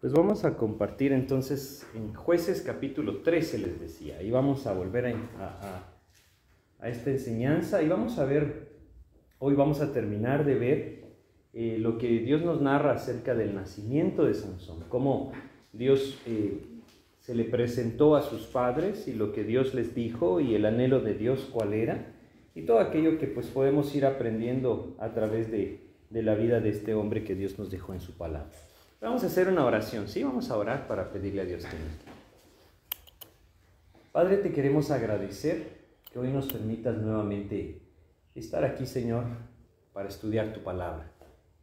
Pues vamos a compartir entonces en jueces capítulo 13, les decía, y vamos a volver a, a, esta enseñanza. Y vamos a ver, hoy vamos a terminar de ver eh, lo que Dios nos narra acerca del nacimiento de Sansón, cómo Dios eh, se le presentó a sus padres y lo que Dios les dijo y el anhelo de Dios cuál era, y todo aquello que pues podemos ir aprendiendo a través de, de la vida de este hombre que Dios nos dejó en su palabra. Vamos a hacer una oración, ¿sí? Vamos a orar para pedirle a Dios que nos Padre, te queremos agradecer que hoy nos permitas nuevamente estar aquí, Señor, para estudiar tu palabra.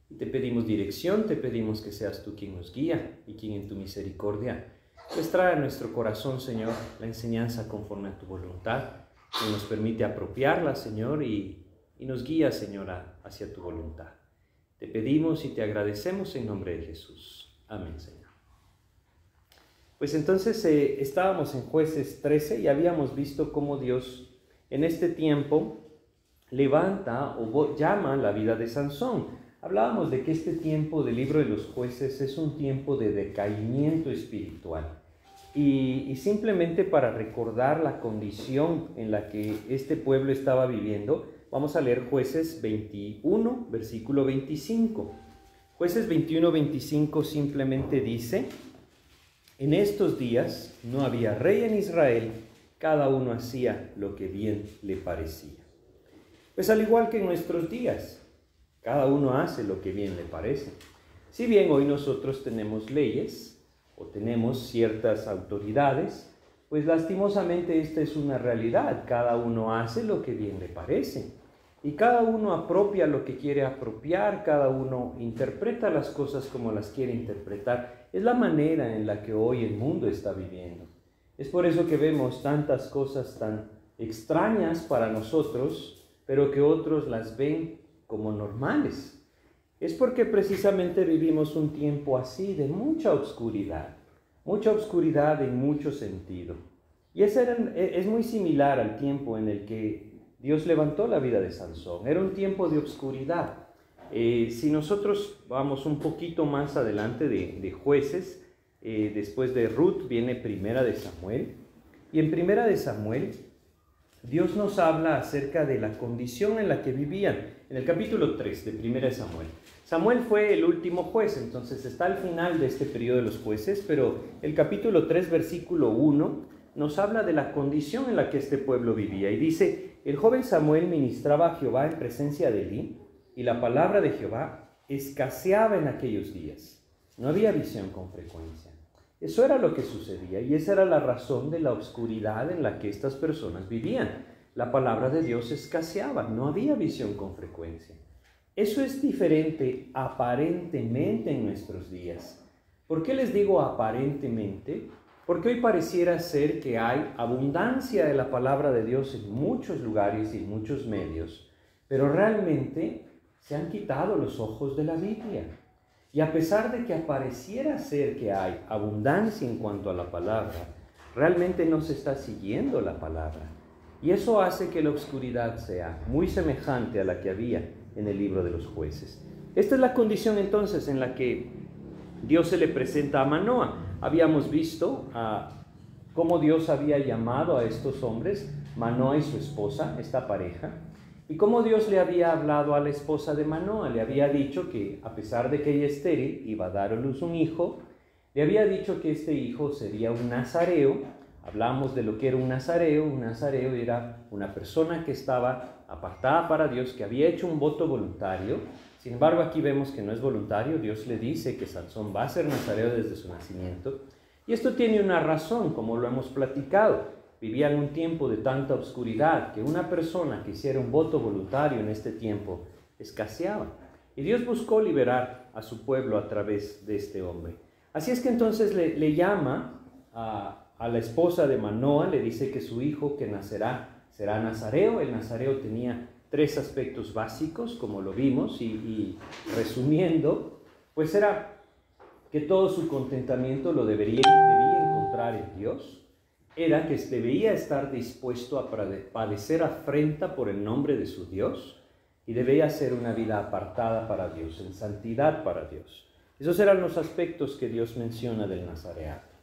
Y te pedimos dirección, te pedimos que seas tú quien nos guía y quien en tu misericordia pues trae a nuestro corazón, Señor, la enseñanza conforme a tu voluntad, que nos permite apropiarla, Señor, y, y nos guía, Señor, hacia tu voluntad. Pedimos y te agradecemos en nombre de Jesús. Amén, Señor. Pues entonces eh, estábamos en jueces 13 y habíamos visto cómo Dios en este tiempo levanta o llama la vida de Sansón. Hablábamos de que este tiempo del libro de los jueces es un tiempo de decaimiento espiritual. Y, simplemente para recordar la condición en la que este pueblo estaba viviendo, Vamos a leer jueces 21, versículo 25. Jueces 21, 25 simplemente dice, en estos días no había rey en Israel, cada uno hacía lo que bien le parecía. Pues al igual que en nuestros días, cada uno hace lo que bien le parece. Si bien hoy nosotros tenemos leyes o tenemos ciertas autoridades, pues lastimosamente esta es una realidad. Cada uno hace lo que bien le parece. Y cada uno apropia lo que quiere apropiar, cada uno interpreta las cosas como las quiere interpretar. Es la manera en la que hoy el mundo está viviendo. Es por eso que vemos tantas cosas tan extrañas para nosotros, pero que otros las ven como normales. Es porque precisamente vivimos un tiempo así de mucha oscuridad, mucha oscuridad en mucho sentido. Y es, es muy similar al tiempo en el que Dios levantó la vida de Sansón. Era un tiempo de obscuridad. Eh, si nosotros vamos un poquito más adelante de, jueces, eh, después de Ruth viene Primera de Samuel. Y en Primera de Samuel, Dios nos habla acerca de la condición en la que vivían. En el capítulo 3 de Primera de Samuel. Samuel fue el último juez, entonces está al final de este periodo de los jueces, pero el capítulo 3, versículo 1, nos habla de la condición en la que este pueblo vivía. Y dice, el joven Samuel ministraba a Jehová en presencia de Elí, y la palabra de Jehová escaseaba en aquellos días. No había visión con frecuencia. Eso era lo que sucedía y esa era la razón de la oscuridad en la que estas personas vivían. La palabra de Dios escaseaba, no había visión con frecuencia. Eso es diferente aparentemente en nuestros días. ¿Por qué les digo aparentemente? Porque hoy pareciera ser que hay abundancia de la palabra de Dios en muchos lugares y en muchos medios, pero realmente se han quitado los ojos de la Biblia. Y a pesar de que apareciera ser que hay abundancia en cuanto a la palabra, realmente no se está siguiendo la palabra. Y eso hace que la oscuridad sea muy semejante a la que había en el libro de los jueces. Esta es la condición entonces en la que Dios se le presenta a Manoa. Habíamos visto cómo Dios había llamado a estos hombres, Manoa y su esposa, esta pareja, y cómo Dios le había hablado a la esposa de Manoa. Le había dicho que a pesar de que ella estéril iba a dar a luz un hijo, le había dicho que este hijo sería un nazareo. Hablamos de lo que era un nazareo. Un nazareo era una persona que estaba apartada para Dios, que había hecho un voto voluntario sin embargo, aquí vemos que no es voluntario. Dios le dice que Sansón va a ser nazareo desde su nacimiento. Y esto tiene una razón, como lo hemos platicado. Vivía en un tiempo de tanta oscuridad que una persona que hiciera un voto voluntario en este tiempo escaseaba. Y Dios buscó liberar a su pueblo a través de este hombre. Así es que entonces le, llama a, a la esposa de Manoa, le dice que su hijo que nacerá será nazareo. El nazareo tenía tres aspectos básicos, como lo vimos, y, resumiendo, pues era que todo su contentamiento lo debería, debía encontrar en Dios, era que debía estar dispuesto a padecer afrenta por el nombre de su Dios y debía ser una vida apartada para Dios, en santidad para Dios. Esos eran los aspectos que Dios menciona del Nazareato.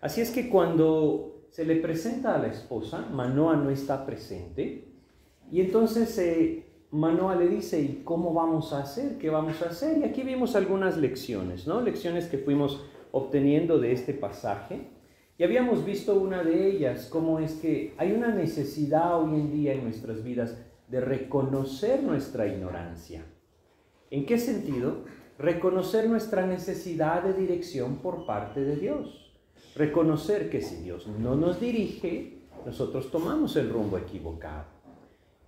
Así es que cuando se le presenta a la esposa, Manoa no está presente, y entonces eh, Manoa le dice, ¿y cómo vamos a hacer? ¿Qué vamos a hacer? Y aquí vimos algunas lecciones, ¿no? Lecciones que fuimos obteniendo de este pasaje. Y habíamos visto una de ellas, cómo es que hay una necesidad hoy en día en nuestras vidas de reconocer nuestra ignorancia. ¿En qué sentido? Reconocer nuestra necesidad de dirección por parte de Dios. Reconocer que si Dios no nos dirige, nosotros tomamos el rumbo equivocado.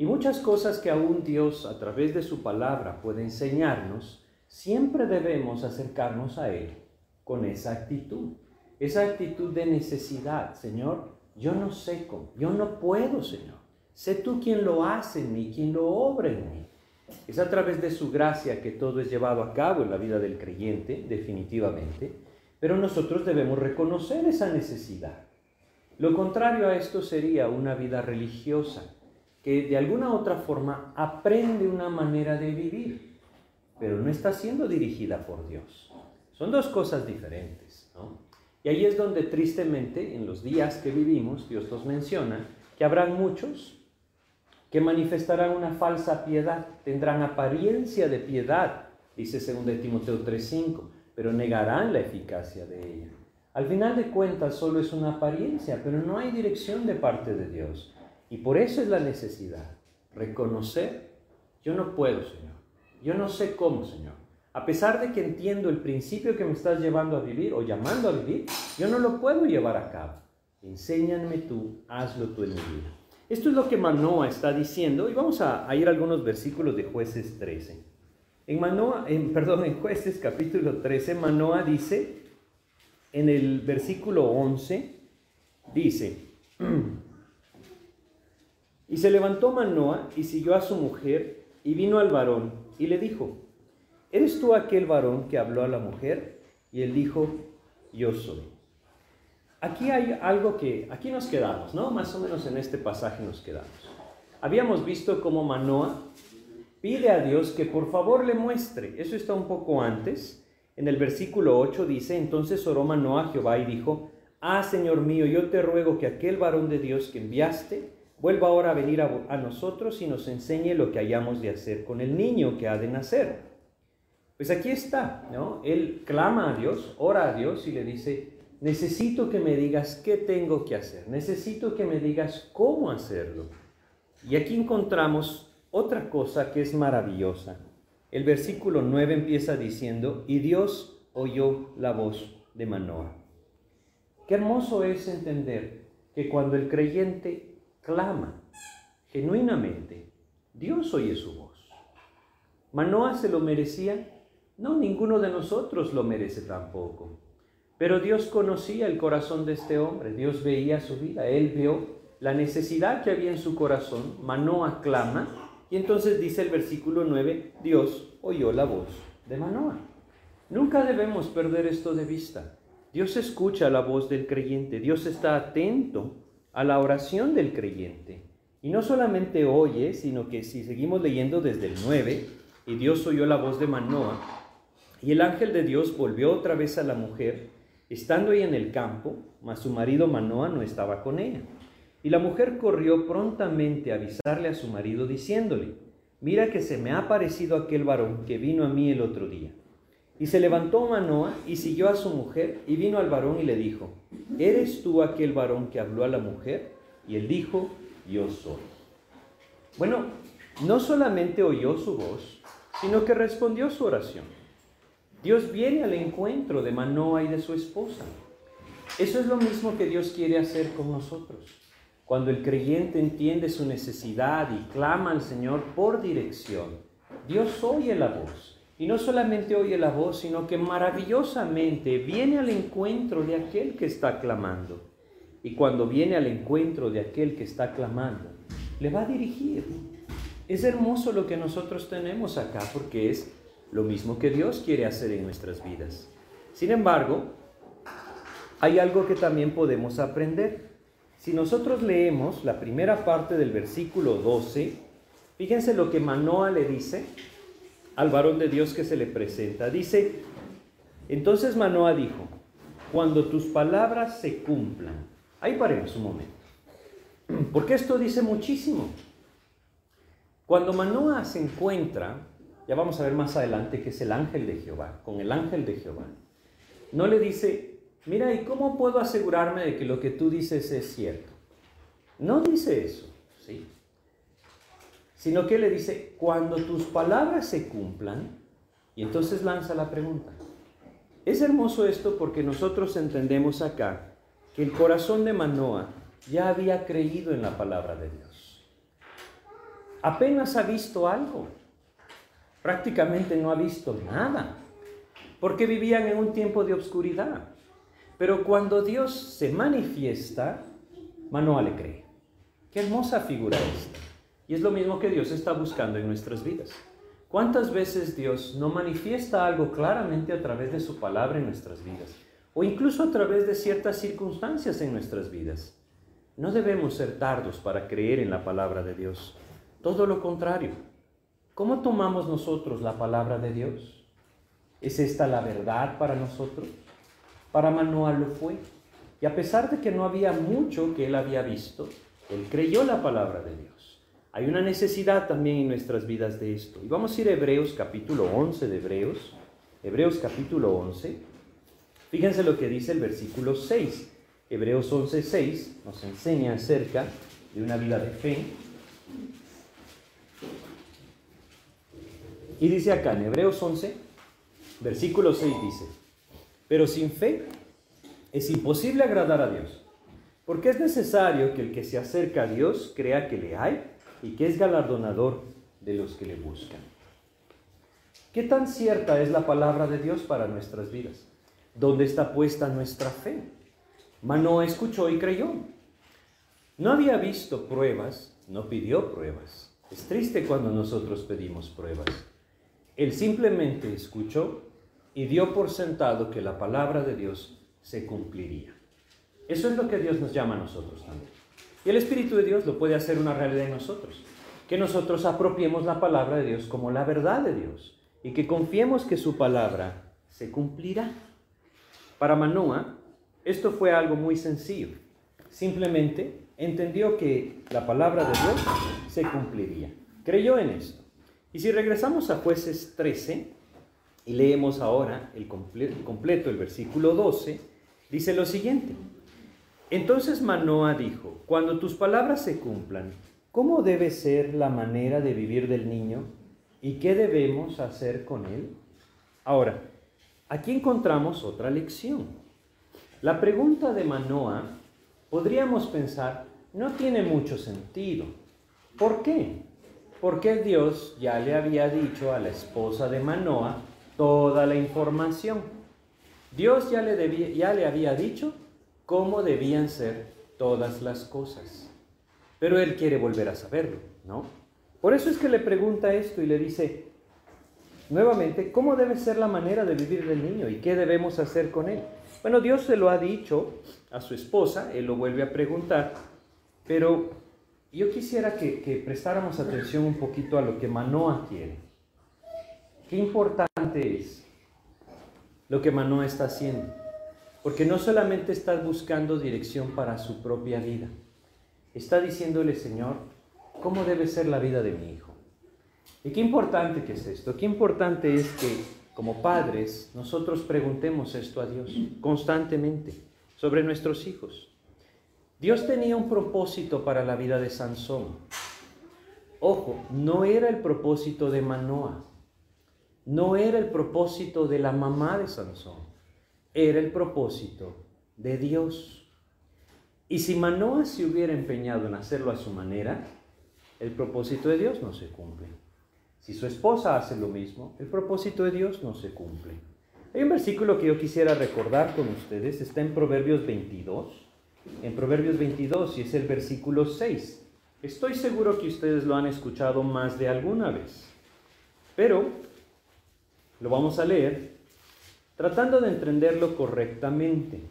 Y muchas cosas que aún Dios a través de su palabra puede enseñarnos, siempre debemos acercarnos a Él con esa actitud. Esa actitud de necesidad, Señor, yo no sé cómo, yo no puedo, Señor. Sé tú quien lo hace en mí, quien lo obra en mí. Es a través de su gracia que todo es llevado a cabo en la vida del creyente, definitivamente, pero nosotros debemos reconocer esa necesidad. Lo contrario a esto sería una vida religiosa, que de alguna otra forma aprende una manera de vivir, pero no está siendo dirigida por Dios. Son dos cosas diferentes. Y ahí es donde tristemente en los días que vivimos, Dios nos menciona que habrán muchos que manifestarán una falsa piedad, tendrán apariencia de piedad, dice 2 Timoteo 3:5, pero negarán la eficacia de ella. Al final de cuentas solo es una apariencia, pero no hay dirección de parte de Dios. Y por eso es la necesidad, reconocer, yo no puedo, Señor, yo no sé cómo, Señor. A pesar de que entiendo el principio que me estás llevando a vivir o llamando a vivir, yo no lo puedo llevar a cabo. Enséñame tú, hazlo tú en mi vida. Esto es lo que Manoa está diciendo y vamos a, ir a algunos versículos de jueces 13. En, Manoa, en, perdón, en jueces capítulo 13, Manoa dice, en el versículo 11, dice, y se levantó Manoa y siguió a su mujer y vino al varón y le dijo, ¿eres tú aquel varón que habló a la mujer? Y él dijo, yo soy aquí hay algo que, aquí nos quedamos, ¿no? Más o menos en este pasaje nos quedamos. Habíamos visto cómo Manoa pide a Dios que por favor le muestre. Eso está un poco antes. En el versículo 8 dice, entonces oró Manoa a Jehová y dijo, ah, Señor mío, yo te ruego que aquel varón de Dios que enviaste vuelva ahora a venir a, nosotros y nos enseñe lo que hayamos de hacer con el niño que ha de nacer. Pues aquí está, ¿no? Él clama a Dios, ora a Dios y le dice, necesito que me digas qué tengo que hacer, necesito que me digas cómo hacerlo. Y aquí encontramos otra cosa que es maravillosa. El versículo 9 empieza diciendo, y Dios oyó la voz de Manoah. Qué hermoso es entender que cuando el creyente clama genuinamente, Dios oye su voz. ¿Manoah se lo merecía? No, ninguno de nosotros lo merece tampoco. Pero Dios conocía el corazón de este hombre, Dios veía su vida, él vio la necesidad que había en su corazón, Manoa clama, y entonces dice el versículo 9, Dios oyó la voz de Manoa. Nunca debemos perder esto de vista. Dios escucha la voz del creyente, Dios está atento a la oración del creyente. Y no solamente oye, sino que si seguimos leyendo desde el 9, y Dios oyó la voz de Manoa, y el ángel de Dios volvió otra vez a la mujer, estando ella en el campo, mas su marido Manoa no estaba con ella. Y la mujer corrió prontamente a avisarle a su marido diciéndole, mira que se me ha aparecido aquel varón que vino a mí el otro día. Y se levantó Manoa y siguió a su mujer y vino al varón y le dijo, ¿eres tú aquel varón que habló a la mujer? Y él dijo, yo soy. Bueno, no solamente oyó su voz, sino que respondió su oración. Dios viene al encuentro de Manoa y de su esposa. Eso es lo mismo que Dios quiere hacer con nosotros. Cuando el creyente entiende su necesidad y clama al Señor por dirección, Dios oye la voz. Y no solamente oye la voz, sino que maravillosamente viene al encuentro de aquel que está clamando. Y cuando viene al encuentro de aquel que está clamando, le va a dirigir. Es hermoso lo que nosotros tenemos acá porque es lo mismo que Dios quiere hacer en nuestras vidas. Sin embargo, hay algo que también podemos aprender. Si nosotros leemos la primera parte del versículo 12, fíjense lo que Manoa le dice al varón de Dios que se le presenta. Dice, Entonces Manoa dijo, cuando tus palabras se cumplan, ahí paremos un momento, porque esto dice muchísimo. Cuando Manoa se encuentra, ya vamos a ver más adelante que es el ángel de Jehová, con el ángel de Jehová, no le dice, mira, ¿y cómo puedo asegurarme de que lo que tú dices es cierto? No dice eso, ¿sí? Sino que le dice, cuando tus palabras se cumplan, y entonces lanza la pregunta. Es hermoso esto porque nosotros entendemos acá que el corazón de Manoa ya había creído en la palabra de Dios apenas ha visto algo. Prácticamente no ha visto nada, porque vivían en un tiempo de oscuridad. Pero cuando Dios se manifiesta, Manoa le cree. Qué hermosa figura esta. Y es lo mismo que Dios está buscando en nuestras vidas. ¿Cuántas veces Dios no manifiesta algo claramente a través de su palabra en nuestras vidas? O incluso a través de ciertas circunstancias en nuestras vidas. No debemos ser tardos para creer en la palabra de Dios. Todo lo contrario. ¿Cómo tomamos nosotros la palabra de Dios? ¿Es esta la verdad para nosotros? Para Manuel lo fue. Y a pesar de que no había mucho que él había visto, él creyó la palabra de Dios. Hay una necesidad también en nuestras vidas de esto. Y vamos a ir a Hebreos capítulo 11 de Hebreos. Hebreos capítulo 11. Fíjense lo que dice el versículo 6. Hebreos 11, 6 nos enseña acerca de una vida de fe Y dice acá en Hebreos 11, versículo 6 dice, pero sin fe es imposible agradar a Dios, porque es necesario que el que se acerca a Dios crea que le hay y que es galardonador de los que le buscan. ¿Qué tan cierta es la palabra de Dios para nuestras vidas? ¿Dónde está puesta nuestra fe? Manoa escuchó y creyó. No había visto pruebas, no pidió pruebas. Es triste cuando nosotros pedimos pruebas. Él simplemente escuchó y dio por sentado que la palabra de Dios se cumpliría. Eso es lo que Dios nos llama a nosotros también. Y el Espíritu de Dios lo puede hacer una realidad en nosotros. Que nosotros apropiemos la palabra de Dios como la verdad de Dios y que confiemos que su palabra se cumplirá. Para Manoa, esto fue algo muy sencillo. Simplemente entendió que la palabra de Dios se cumpliría. Creyó en esto. Y si regresamos a jueces 13 y leemos ahora el completo, el versículo 12, dice lo siguiente. Entonces Manoa dijo, cuando tus palabras se cumplan, ¿cómo debe ser la manera de vivir del niño y qué debemos hacer con él? Ahora, aquí encontramos otra lección. La pregunta de Manoa, podríamos pensar, no tiene mucho sentido. ¿Por qué? porque Dios ya le había dicho a la esposa de Manoa toda la información. Dios ya le, ya le había dicho cómo debían ser todas las cosas. Pero él quiere volver a saberlo, ¿no? Por eso es que le pregunta esto y le dice nuevamente, ¿cómo debe ser la manera de vivir del niño y qué debemos hacer con él? Bueno, Dios se lo ha dicho a su esposa, él lo vuelve a preguntar, pero yo quisiera que, prestáramos atención un poquito a lo que Manoa quiere. Qué importante es lo que Manoa está haciendo. Porque no solamente está buscando dirección para su propia vida, está diciéndole, Señor, ¿cómo debe ser la vida de mi hijo? Y qué importante que es esto, qué importante es que como padres nosotros preguntemos esto a Dios constantemente sobre nuestros hijos. Dios tenía un propósito para la vida de Sansón. Ojo, no era el propósito de Manoa, no era el propósito de la mamá de Sansón, era el propósito de Dios. Y si Manoa se hubiera empeñado en hacerlo a su manera, el propósito de Dios no se cumple. Si su esposa hace lo mismo, el propósito de Dios no se cumple. Hay un versículo que yo quisiera recordar con ustedes, está en Proverbios 22 en Proverbios 22 y es el versículo 6. Estoy seguro que ustedes lo han escuchado más de alguna vez, pero lo vamos a leer tratando de entenderlo correctamente,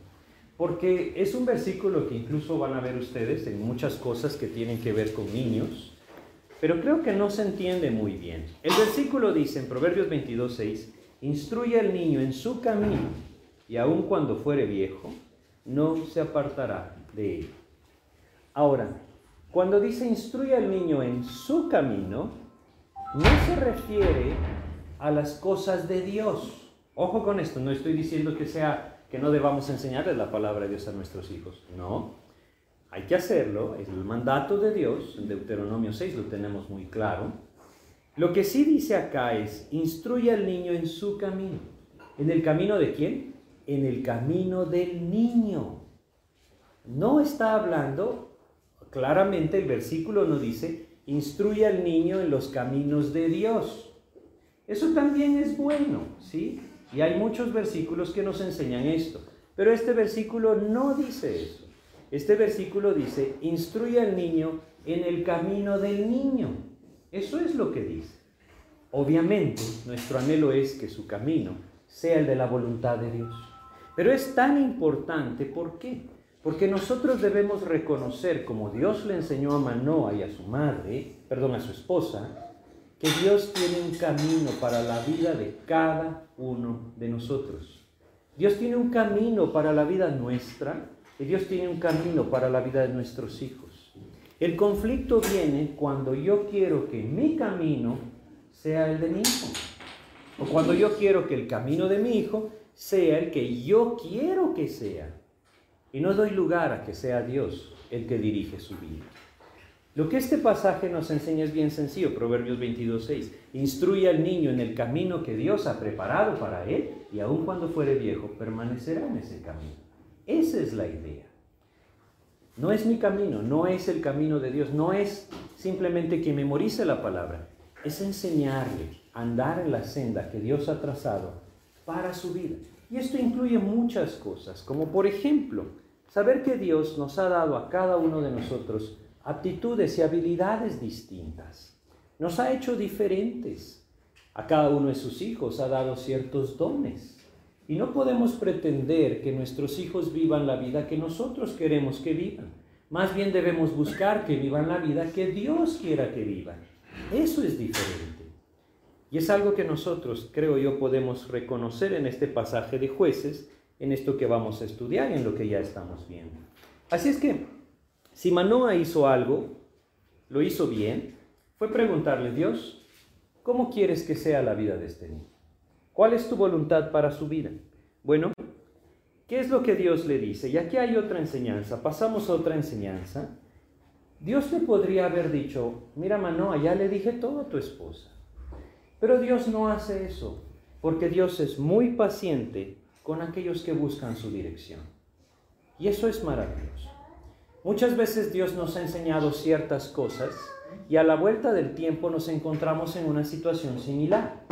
porque es un versículo que incluso van a ver ustedes en muchas cosas que tienen que ver con niños, pero creo que no se entiende muy bien. El versículo dice en Proverbios 22, 6, instruye al niño en su camino, y aun cuando fuere viejo, no se apartará de él. Ahora, cuando dice instruye al niño en su camino, no se refiere a las cosas de Dios. Ojo con esto, no estoy diciendo que sea que no debamos enseñarle la palabra de Dios a nuestros hijos. No, hay que hacerlo, es el mandato de Dios, en Deuteronomio 6 lo tenemos muy claro. Lo que sí dice acá es, instruye al niño en su camino. ¿En el camino de quién? En el camino del niño. No está hablando, claramente el versículo no dice, instruye al niño en los caminos de Dios. Eso también es bueno, ¿sí? Y hay muchos versículos que nos enseñan esto. Pero este versículo no dice eso. Este versículo dice, instruye al niño en el camino del niño. Eso es lo que dice. Obviamente, nuestro anhelo es que su camino sea el de la voluntad de Dios. Pero es tan importante, ¿por qué? Porque nosotros debemos reconocer, como Dios le enseñó a Manoa y a su madre, perdón, a su esposa, que Dios tiene un camino para la vida de cada uno de nosotros. Dios tiene un camino para la vida nuestra y Dios tiene un camino para la vida de nuestros hijos. El conflicto viene cuando yo quiero que mi camino sea el de mi hijo. O cuando yo quiero que el camino de mi hijo sea el que yo quiero que sea. Y no doy lugar a que sea Dios el que dirige su vida. Lo que este pasaje nos enseña es bien sencillo, Proverbios 22.6. Instruye al niño en el camino que Dios ha preparado para él y aun cuando fuere viejo permanecerá en ese camino. Esa es la idea. No es mi camino, no es el camino de Dios, no es simplemente que memorice la palabra, es enseñarle a andar en la senda que Dios ha trazado para su vida. Y esto incluye muchas cosas, como por ejemplo, saber que Dios nos ha dado a cada uno de nosotros aptitudes y habilidades distintas. Nos ha hecho diferentes. A cada uno de sus hijos ha dado ciertos dones. Y no podemos pretender que nuestros hijos vivan la vida que nosotros queremos que vivan. Más bien debemos buscar que vivan la vida que Dios quiera que vivan. Eso es diferente. Y es algo que nosotros, creo yo, podemos reconocer en este pasaje de jueces, en esto que vamos a estudiar y en lo que ya estamos viendo. Así es que si Manoa hizo algo, lo hizo bien, fue preguntarle, Dios, ¿cómo quieres que sea la vida de este niño? ¿Cuál es tu voluntad para su vida? Bueno, ¿qué es lo que Dios le dice? Y aquí hay otra enseñanza. Pasamos a otra enseñanza. Dios le podría haber dicho, mira Manoa, ya le dije todo a tu esposa. Pero Dios no hace eso, porque Dios es muy paciente con aquellos que buscan su dirección. Y eso es maravilloso. Muchas veces Dios nos ha enseñado ciertas cosas y a la vuelta del tiempo nos encontramos en una situación similar.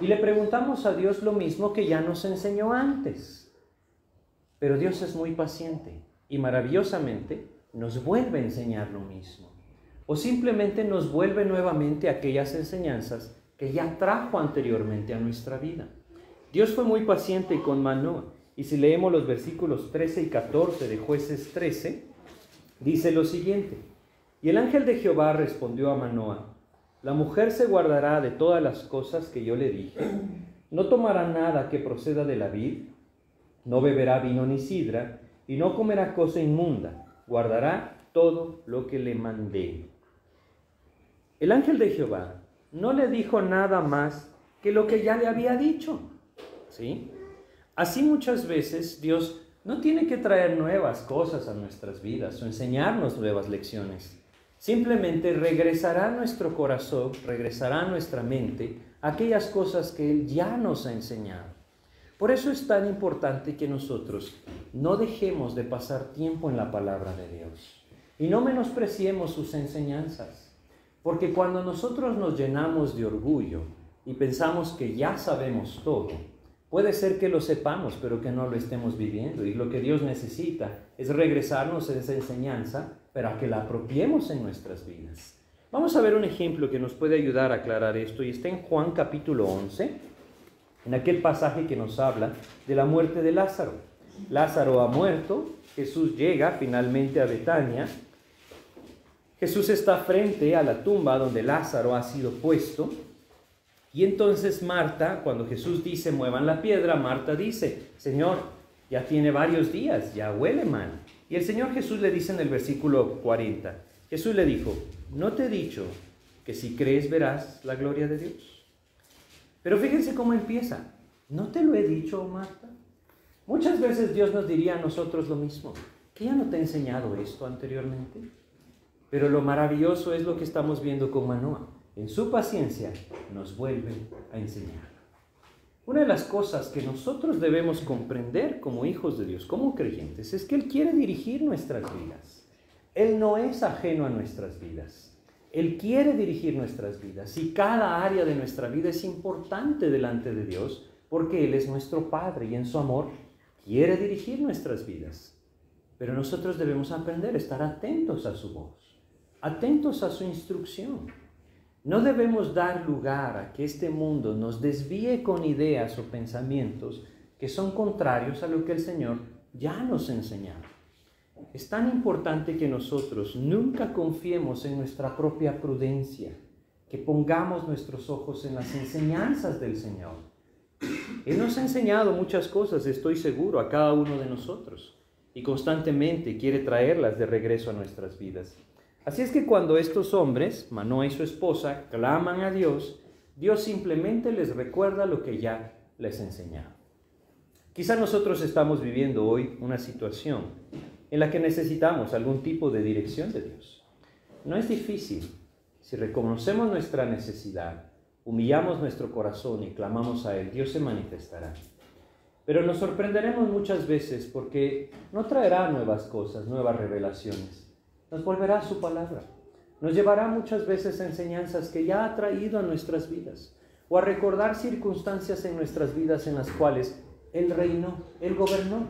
Y le preguntamos a Dios lo mismo que ya nos enseñó antes. Pero Dios es muy paciente y maravillosamente nos vuelve a enseñar lo mismo. O simplemente nos vuelve nuevamente aquellas enseñanzas que ya trajo anteriormente a nuestra vida. Dios fue muy paciente con Manoah. Y si leemos los versículos 13 y 14 de jueces 13, dice lo siguiente, y el ángel de Jehová respondió a Manoa, la mujer se guardará de todas las cosas que yo le dije, no tomará nada que proceda de la vid, no beberá vino ni sidra, y no comerá cosa inmunda, guardará todo lo que le mandé. El ángel de Jehová no le dijo nada más que lo que ya le había dicho. ¿Sí? Así muchas veces Dios no tiene que traer nuevas cosas a nuestras vidas o enseñarnos nuevas lecciones. Simplemente regresará nuestro corazón, regresará nuestra mente aquellas cosas que Él ya nos ha enseñado. Por eso es tan importante que nosotros no dejemos de pasar tiempo en la palabra de Dios y no menospreciemos sus enseñanzas. Porque cuando nosotros nos llenamos de orgullo y pensamos que ya sabemos todo, Puede ser que lo sepamos, pero que no lo estemos viviendo. Y lo que Dios necesita es regresarnos a esa enseñanza para que la apropiemos en nuestras vidas. Vamos a ver un ejemplo que nos puede ayudar a aclarar esto y está en Juan capítulo 11, en aquel pasaje que nos habla de la muerte de Lázaro. Lázaro ha muerto, Jesús llega finalmente a Betania, Jesús está frente a la tumba donde Lázaro ha sido puesto Y entonces Marta, cuando Jesús dice muevan la piedra, Marta dice, Señor, ya tiene varios días, ya huele mal. Y el Señor Jesús le dice en el versículo 40, Jesús le dijo, no te he dicho que si crees verás la gloria de Dios. Pero fíjense cómo empieza. ¿No te lo he dicho, Marta? Muchas veces Dios nos diría a nosotros lo mismo, que ya no te he enseñado esto anteriormente. Pero lo maravilloso es lo que estamos viendo con Manoa. En su paciencia nos vuelve a enseñar. Una de las cosas que nosotros debemos comprender como hijos de Dios, como creyentes, es que Él quiere dirigir nuestras vidas. Él no es ajeno a nuestras vidas. Él quiere dirigir nuestras vidas y cada área de nuestra vida es importante delante de Dios porque Él es nuestro Padre y en su amor quiere dirigir nuestras vidas. Pero nosotros debemos aprender a estar atentos a su voz, atentos a su instrucción. No debemos dar lugar a que este mundo nos desvíe con ideas o pensamientos que son contrarios a lo que el Señor ya nos enseñó. Es tan importante que nosotros nunca confiemos en nuestra propia prudencia, que pongamos nuestros ojos en las enseñanzas del Señor él nos ha enseñado muchas cosas, estoy seguro, a cada uno de nosotros y constantemente quiere traerlas de regreso a nuestras vidas. Así es que cuando estos hombres, Manoa y su esposa, claman a Dios, Dios simplemente les recuerda lo que ya les enseñado. Quizá nosotros estamos viviendo hoy una situación en la que necesitamos algún tipo de dirección de Dios. No es difícil si reconocemos nuestra necesidad humillamos nuestro corazón y clamamos a Él, Dios se manifestará. Pero nos sorprenderemos muchas veces porque no traerá nuevas cosas, nuevas revelaciones. Nos volverá su palabra. Nos llevará muchas veces a enseñanzas que ya ha traído a nuestras vidas o a recordar circunstancias en nuestras vidas en las cuales Él reinó, Él gobernó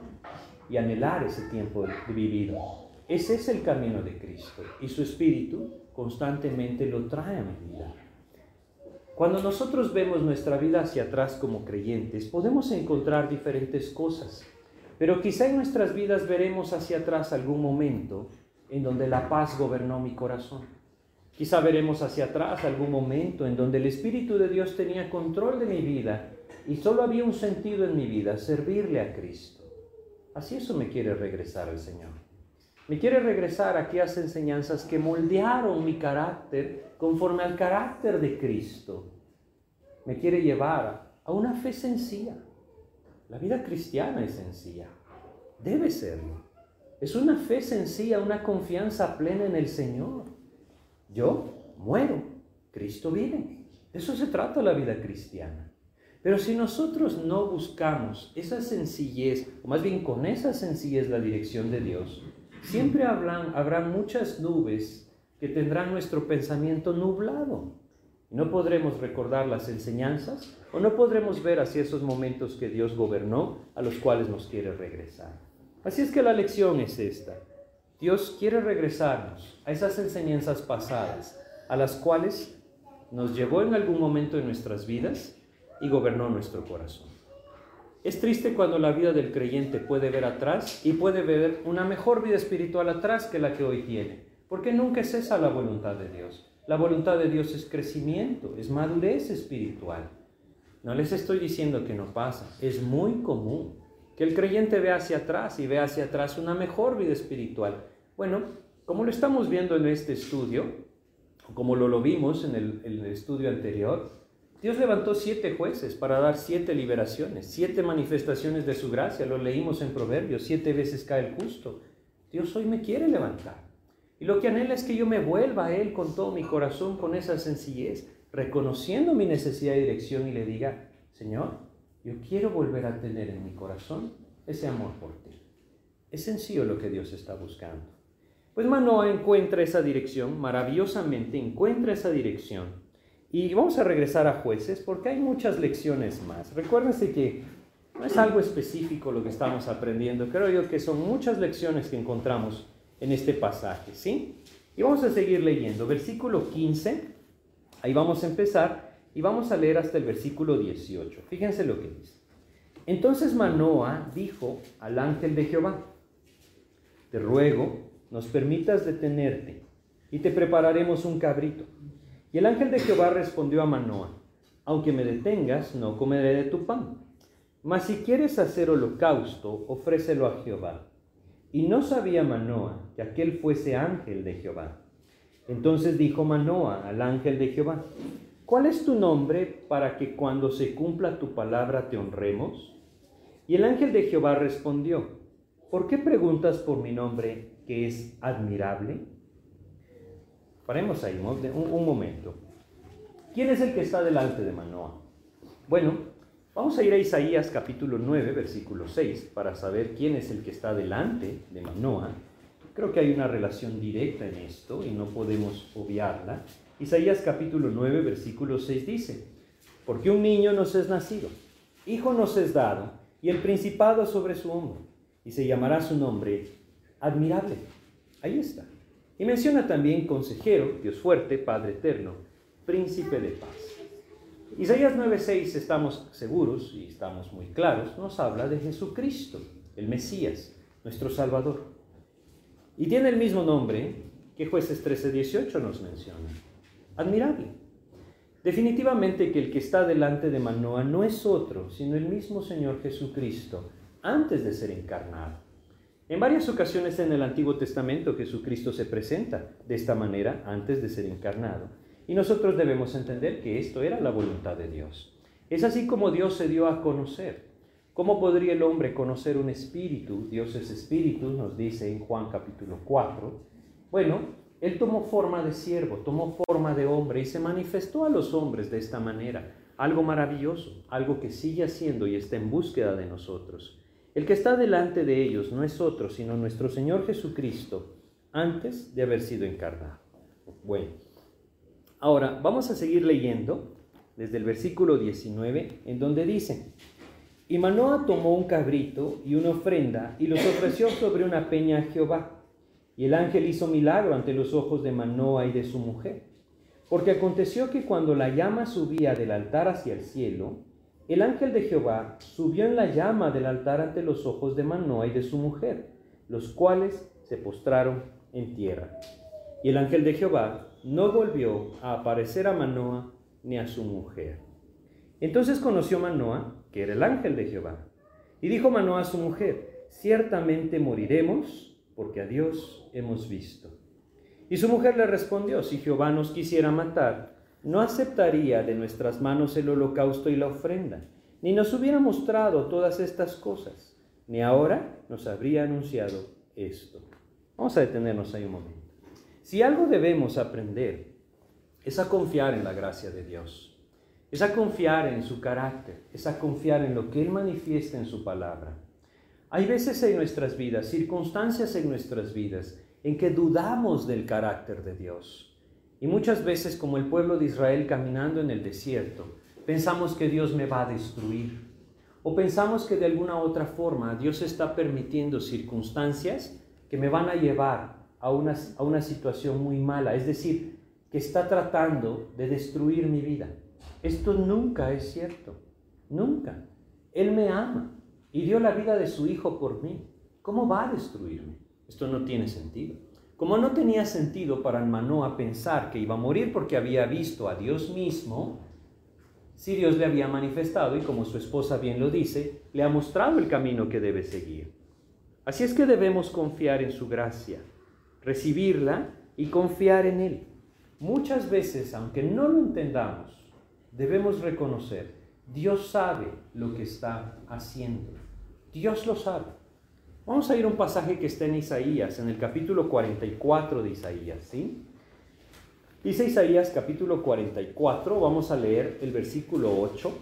y anhelar ese tiempo vivido. Ese es el camino de Cristo y su Espíritu constantemente lo trae a mi vida. Cuando nosotros vemos nuestra vida hacia atrás como creyentes, podemos encontrar diferentes cosas, pero quizá en nuestras vidas veremos hacia atrás algún momento en donde la paz gobernó mi corazón. Quizá veremos hacia atrás algún momento en donde el Espíritu de Dios tenía control de mi vida y solo había un sentido en mi vida, servirle a Cristo. Así eso me quiere regresar el Señor. Me quiere regresar a aquellas enseñanzas que moldearon mi carácter conforme al carácter de Cristo. Me quiere llevar a una fe sencilla. La vida cristiana es sencilla. Debe serlo. Es una fe sencilla, una confianza plena en el Señor. Yo muero, Cristo vive. De eso se trata la vida cristiana. Pero si nosotros no buscamos esa sencillez, o más bien con esa sencillez la dirección de Dios, siempre habrán, habrá muchas nubes que tendrán nuestro pensamiento nublado. No podremos recordar las enseñanzas o no podremos ver hacia esos momentos que Dios gobernó a los cuales nos quiere regresar. Así es que la lección es esta. Dios quiere regresarnos a esas enseñanzas pasadas a las cuales nos llevó en algún momento de nuestras vidas y gobernó nuestro corazón. Es triste cuando la vida del creyente puede ver atrás y puede ver una mejor vida espiritual atrás que la que hoy tiene, porque nunca es esa la voluntad de Dios. La voluntad de Dios es crecimiento, es madurez espiritual. No les estoy diciendo que no pasa, es muy común que el creyente vea hacia atrás y vea hacia atrás una mejor vida espiritual. Bueno, como lo estamos viendo en este estudio, como lo, vimos en el, en el estudio anterior, Dios levantó siete jueces para dar siete liberaciones, siete manifestaciones de su gracia. Lo leímos en Proverbios, siete veces cae el justo. Dios hoy me quiere levantar. Y lo que anhela es que yo me vuelva a Él con todo mi corazón, con esa sencillez, reconociendo mi necesidad de dirección y le diga, Señor, yo quiero volver a tener en mi corazón ese amor por ti. Es sencillo lo que Dios está buscando. Pues Manoa encuentra esa dirección, maravillosamente encuentra esa dirección y vamos a regresar a jueces porque hay muchas lecciones más. Recuérdense que no es algo específico lo que estamos aprendiendo, creo yo que son muchas lecciones que encontramos en este pasaje, ¿sí? Y vamos a seguir leyendo. Versículo 15, ahí vamos a empezar y vamos a leer hasta el versículo 18. Fíjense lo que dice. Entonces Manoa dijo al ángel de Jehová, te ruego, nos permitas detenerte y te prepararemos un cabrito y el ángel de Jehová respondió a Manoa, aunque me detengas, no comeré de tu pan. Mas si quieres hacer holocausto, ofrécelo a Jehová. Y no sabía Manoa que aquel fuese ángel de Jehová. Entonces dijo Manoa al ángel de Jehová, ¿cuál es tu nombre para que cuando se cumpla tu palabra te honremos? Y el ángel de Jehová respondió, ¿por qué preguntas por mi nombre que es admirable? Paremos ahí un, momento. ¿Quién es el que está delante de Manoa? Bueno, vamos a ir a Isaías capítulo 9, versículo 6, para saber quién es el que está delante de Manoa. Creo que hay una relación directa en esto y no podemos obviarla. Isaías capítulo 9, versículo 6 dice, porque un niño nos es nacido, hijo nos es dado, y el principado sobre su hombro, y se llamará su nombre admirable. Ahí está. Y menciona también consejero, Dios fuerte, Padre eterno, príncipe de paz. Isaías 9:6 estamos seguros y estamos muy claros, nos habla de Jesucristo, el Mesías, nuestro Salvador. Y tiene el mismo nombre que jueces 13:18 nos menciona. Admirable. Definitivamente que el que está delante de Manoa no es otro, sino el mismo Señor Jesucristo, antes de ser encarnado. En varias ocasiones en el Antiguo Testamento Jesucristo se presenta de esta manera antes de ser encarnado. Y nosotros debemos entender que esto era la voluntad de Dios. Es así como Dios se dio a conocer. ¿Cómo podría el hombre conocer un espíritu? Dios es espíritu, nos dice en Juan capítulo 4. Bueno, Él tomó forma de siervo, tomó forma de hombre y se manifestó a los hombres de esta manera. Algo maravilloso, algo que sigue haciendo y está en búsqueda de nosotros. El que está delante de ellos no es otro, sino nuestro Señor Jesucristo, antes de haber sido encarnado. Bueno, Ahora, vamos a seguir leyendo desde el versículo 19, en donde dice, y Manoa tomó un cabrito y una ofrenda y los ofreció sobre una peña a Jehová. Y el ángel hizo milagro ante los ojos de Manoa y de su mujer. Porque aconteció que cuando la llama subía del altar hacia el cielo, el ángel de Jehová subió en la llama del altar ante los ojos de Manoa y de su mujer, los cuales se postraron en tierra. Y el ángel de Jehová no volvió a aparecer a Manoa ni a su mujer. Entonces conoció Manoa que era el ángel de Jehová. Y dijo Manoa a su mujer, ciertamente moriremos porque a Dios hemos visto. Y su mujer le respondió, si Jehová nos quisiera matar, no aceptaría de nuestras manos el holocausto y la ofrenda, ni nos hubiera mostrado todas estas cosas, ni ahora nos habría anunciado esto. Vamos a detenernos ahí un momento. Si algo debemos aprender es a confiar en la gracia de Dios, es a confiar en su carácter, es a confiar en lo que Él manifiesta en su palabra. Hay veces en nuestras vidas, circunstancias en nuestras vidas, en que dudamos del carácter de Dios. Y muchas veces, como el pueblo de Israel caminando en el desierto, pensamos que Dios me va a destruir. O pensamos que de alguna otra forma Dios está permitiendo circunstancias que me van a llevar a una, a una situación muy mala, es decir, que está tratando de destruir mi vida. Esto nunca es cierto, nunca. Él me ama y dio la vida de su hijo por mí. ¿Cómo va a destruirme? Esto no tiene sentido. Como no tenía sentido para Manoa pensar que iba a morir porque había visto a Dios mismo, si Dios le había manifestado y como su esposa bien lo dice, le ha mostrado el camino que debe seguir. Así es que debemos confiar en su gracia recibirla y confiar en Él. Muchas veces, aunque no lo entendamos, debemos reconocer, Dios sabe lo que está haciendo. Dios lo sabe. Vamos a ir a un pasaje que está en Isaías, en el capítulo 44 de Isaías, ¿sí? Dice Isaías capítulo 44, vamos a leer el versículo 8.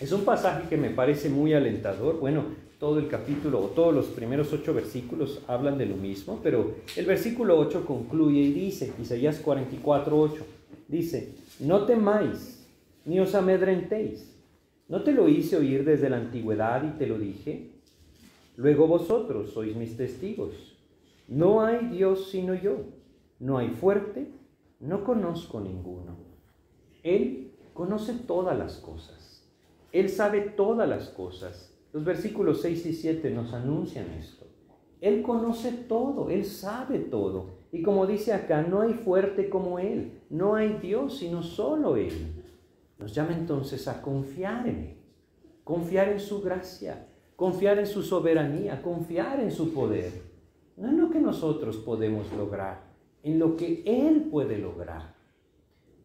Es un pasaje que me parece muy alentador. Bueno, todo el capítulo o todos los primeros ocho versículos hablan de lo mismo, pero el versículo 8 concluye y dice, Isaías 44, 8, dice, no temáis, ni os amedrentéis. ¿No te lo hice oír desde la antigüedad y te lo dije? Luego vosotros sois mis testigos. No hay Dios sino yo. No hay fuerte, no conozco ninguno. Él conoce todas las cosas. Él sabe todas las cosas los versículos 6 y 7 nos anuncian esto. Él conoce todo, Él sabe todo. Y como dice acá, no hay fuerte como Él, no hay Dios, sino solo Él. Nos llama entonces a confiar en Él, confiar en su gracia, confiar en su soberanía, confiar en su poder. No en lo que nosotros podemos lograr, en lo que Él puede lograr.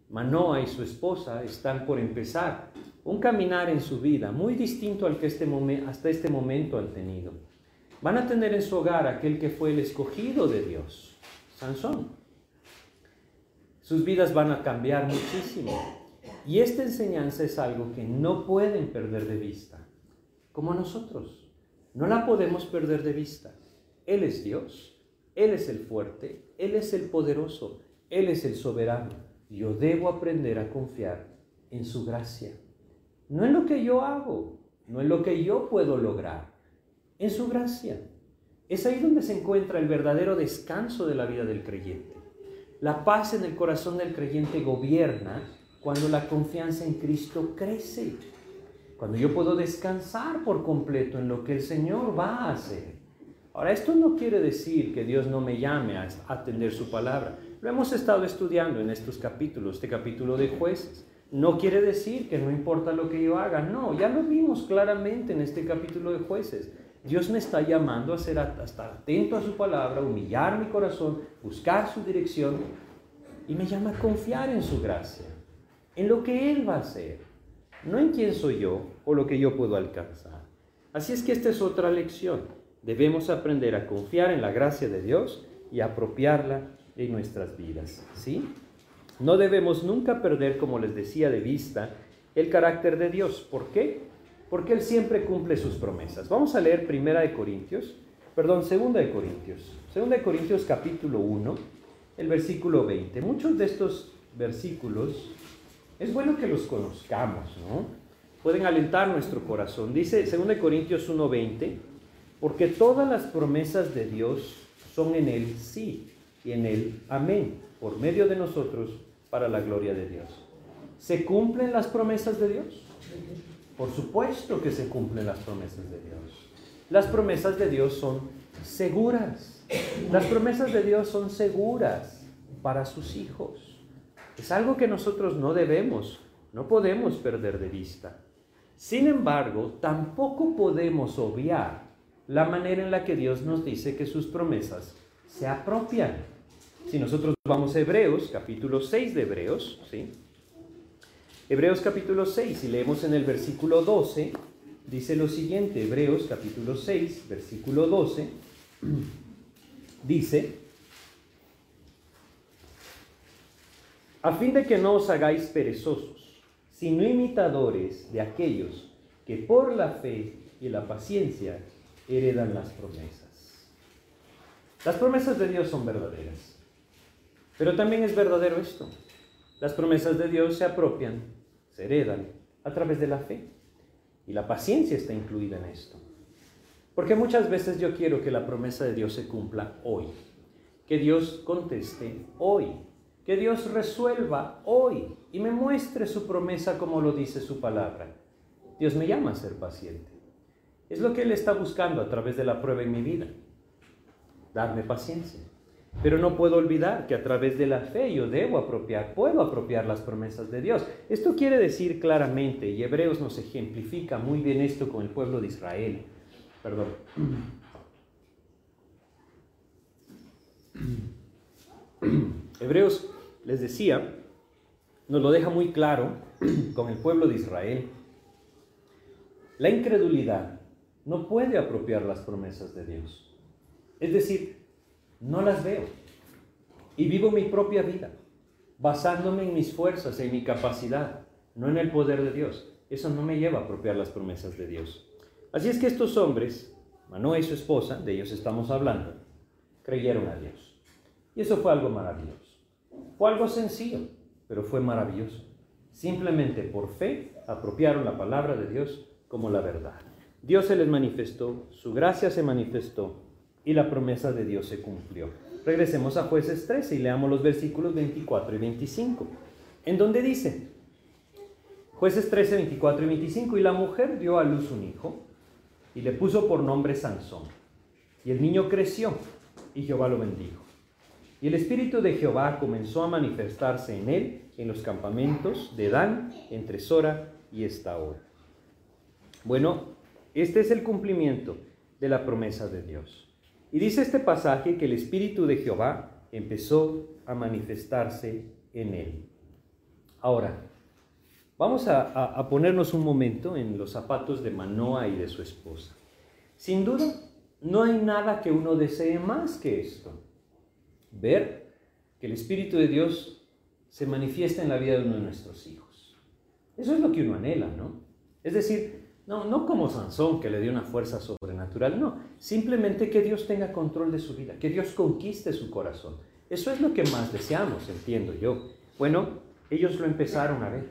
Manoa y su esposa están por empezar un caminar en su vida muy distinto al que este hasta este momento han tenido. Van a tener en su hogar aquel que fue el escogido de Dios, Sansón. Sus vidas van a cambiar muchísimo. Y esta enseñanza es algo que no pueden perder de vista, como nosotros. No la podemos perder de vista. Él es Dios, Él es el fuerte, Él es el poderoso, Él es el soberano yo debo aprender a confiar en su gracia. No en lo que yo hago, no en lo que yo puedo lograr, en su gracia. Es ahí donde se encuentra el verdadero descanso de la vida del creyente. La paz en el corazón del creyente gobierna cuando la confianza en Cristo crece, cuando yo puedo descansar por completo en lo que el Señor va a hacer. Ahora, esto no quiere decir que Dios no me llame a atender su palabra. Lo hemos estado estudiando en estos capítulos, este capítulo de jueces. No quiere decir que no importa lo que yo haga, no, ya lo vimos claramente en este capítulo de jueces. Dios me está llamando a ser estar atento a su palabra, humillar mi corazón, buscar su dirección y me llama a confiar en su gracia, en lo que Él va a hacer, no en quién soy yo o lo que yo puedo alcanzar. Así es que esta es otra lección. Debemos aprender a confiar en la gracia de Dios y apropiarla en nuestras vidas. ¿sí? No debemos nunca perder, como les decía, de vista el carácter de Dios. ¿Por qué? Porque Él siempre cumple sus promesas. Vamos a leer Primera de Corintios, perdón, Segunda de Corintios. Segunda de Corintios capítulo 1, el versículo 20. Muchos de estos versículos es bueno que los conozcamos, ¿no? Pueden alentar nuestro corazón. Dice Segunda de Corintios 1:20, porque todas las promesas de Dios son en Él sí y en el amén, por medio de nosotros, para la gloria de Dios. ¿Se cumplen las promesas de Dios? Por supuesto que se cumplen las promesas de Dios. Las promesas de Dios son seguras. Las promesas de Dios son seguras para sus hijos. Es algo que nosotros no debemos, no podemos perder de vista. Sin embargo, tampoco podemos obviar la manera en la que Dios nos dice que sus promesas se apropian. Si nosotros vamos a Hebreos, capítulo 6 de Hebreos, ¿sí? Hebreos capítulo 6, y leemos en el versículo 12, dice lo siguiente, Hebreos capítulo 6, versículo 12, dice, a fin de que no os hagáis perezosos, sino imitadores de aquellos que por la fe y la paciencia heredan las promesas. Las promesas de Dios son verdaderas. Pero también es verdadero esto. Las promesas de Dios se apropian, se heredan a través de la fe. Y la paciencia está incluida en esto. Porque muchas veces yo quiero que la promesa de Dios se cumpla hoy. Que Dios conteste hoy. Que Dios resuelva hoy y me muestre su promesa como lo dice su palabra. Dios me llama a ser paciente. Es lo que Él está buscando a través de la prueba en mi vida. Darme paciencia. Pero no puedo olvidar que a través de la fe yo debo apropiar, puedo apropiar las promesas de Dios. Esto quiere decir claramente, y Hebreos nos ejemplifica muy bien esto con el pueblo de Israel. Perdón. Hebreos, les decía, nos lo deja muy claro con el pueblo de Israel. La incredulidad no puede apropiar las promesas de Dios. Es decir, no las veo. Y vivo mi propia vida, basándome en mis fuerzas, en mi capacidad, no en el poder de Dios. Eso no me lleva a apropiar las promesas de Dios. Así es que estos hombres, Manoé y su esposa, de ellos estamos hablando, creyeron a Dios. Y eso fue algo maravilloso. Fue algo sencillo, pero fue maravilloso. Simplemente por fe apropiaron la palabra de Dios como la verdad. Dios se les manifestó, su gracia se manifestó y la promesa de Dios se cumplió. Regresemos a jueces 13 y leamos los versículos 24 y 25, en donde dice, jueces 13, 24 y 25, y la mujer dio a luz un hijo y le puso por nombre Sansón. Y el niño creció y Jehová lo bendijo. Y el espíritu de Jehová comenzó a manifestarse en él en los campamentos de Dan entre Sora y esta hora. Bueno, este es el cumplimiento de la promesa de Dios. Y dice este pasaje que el Espíritu de Jehová empezó a manifestarse en él. Ahora, vamos a, ponernos un momento en los zapatos de Manoa y de su esposa. Sin duda, no hay nada que uno desee más que esto. Ver que el Espíritu de Dios se manifiesta en la vida de uno de nuestros hijos. Eso es lo que uno anhela, ¿no? Es decir, no, no como Sansón que le dio una fuerza sobrenatural, no, simplemente que Dios tenga control de su vida, que Dios conquiste su corazón. Eso es lo que más deseamos, entiendo yo. Bueno, ellos lo empezaron a ver.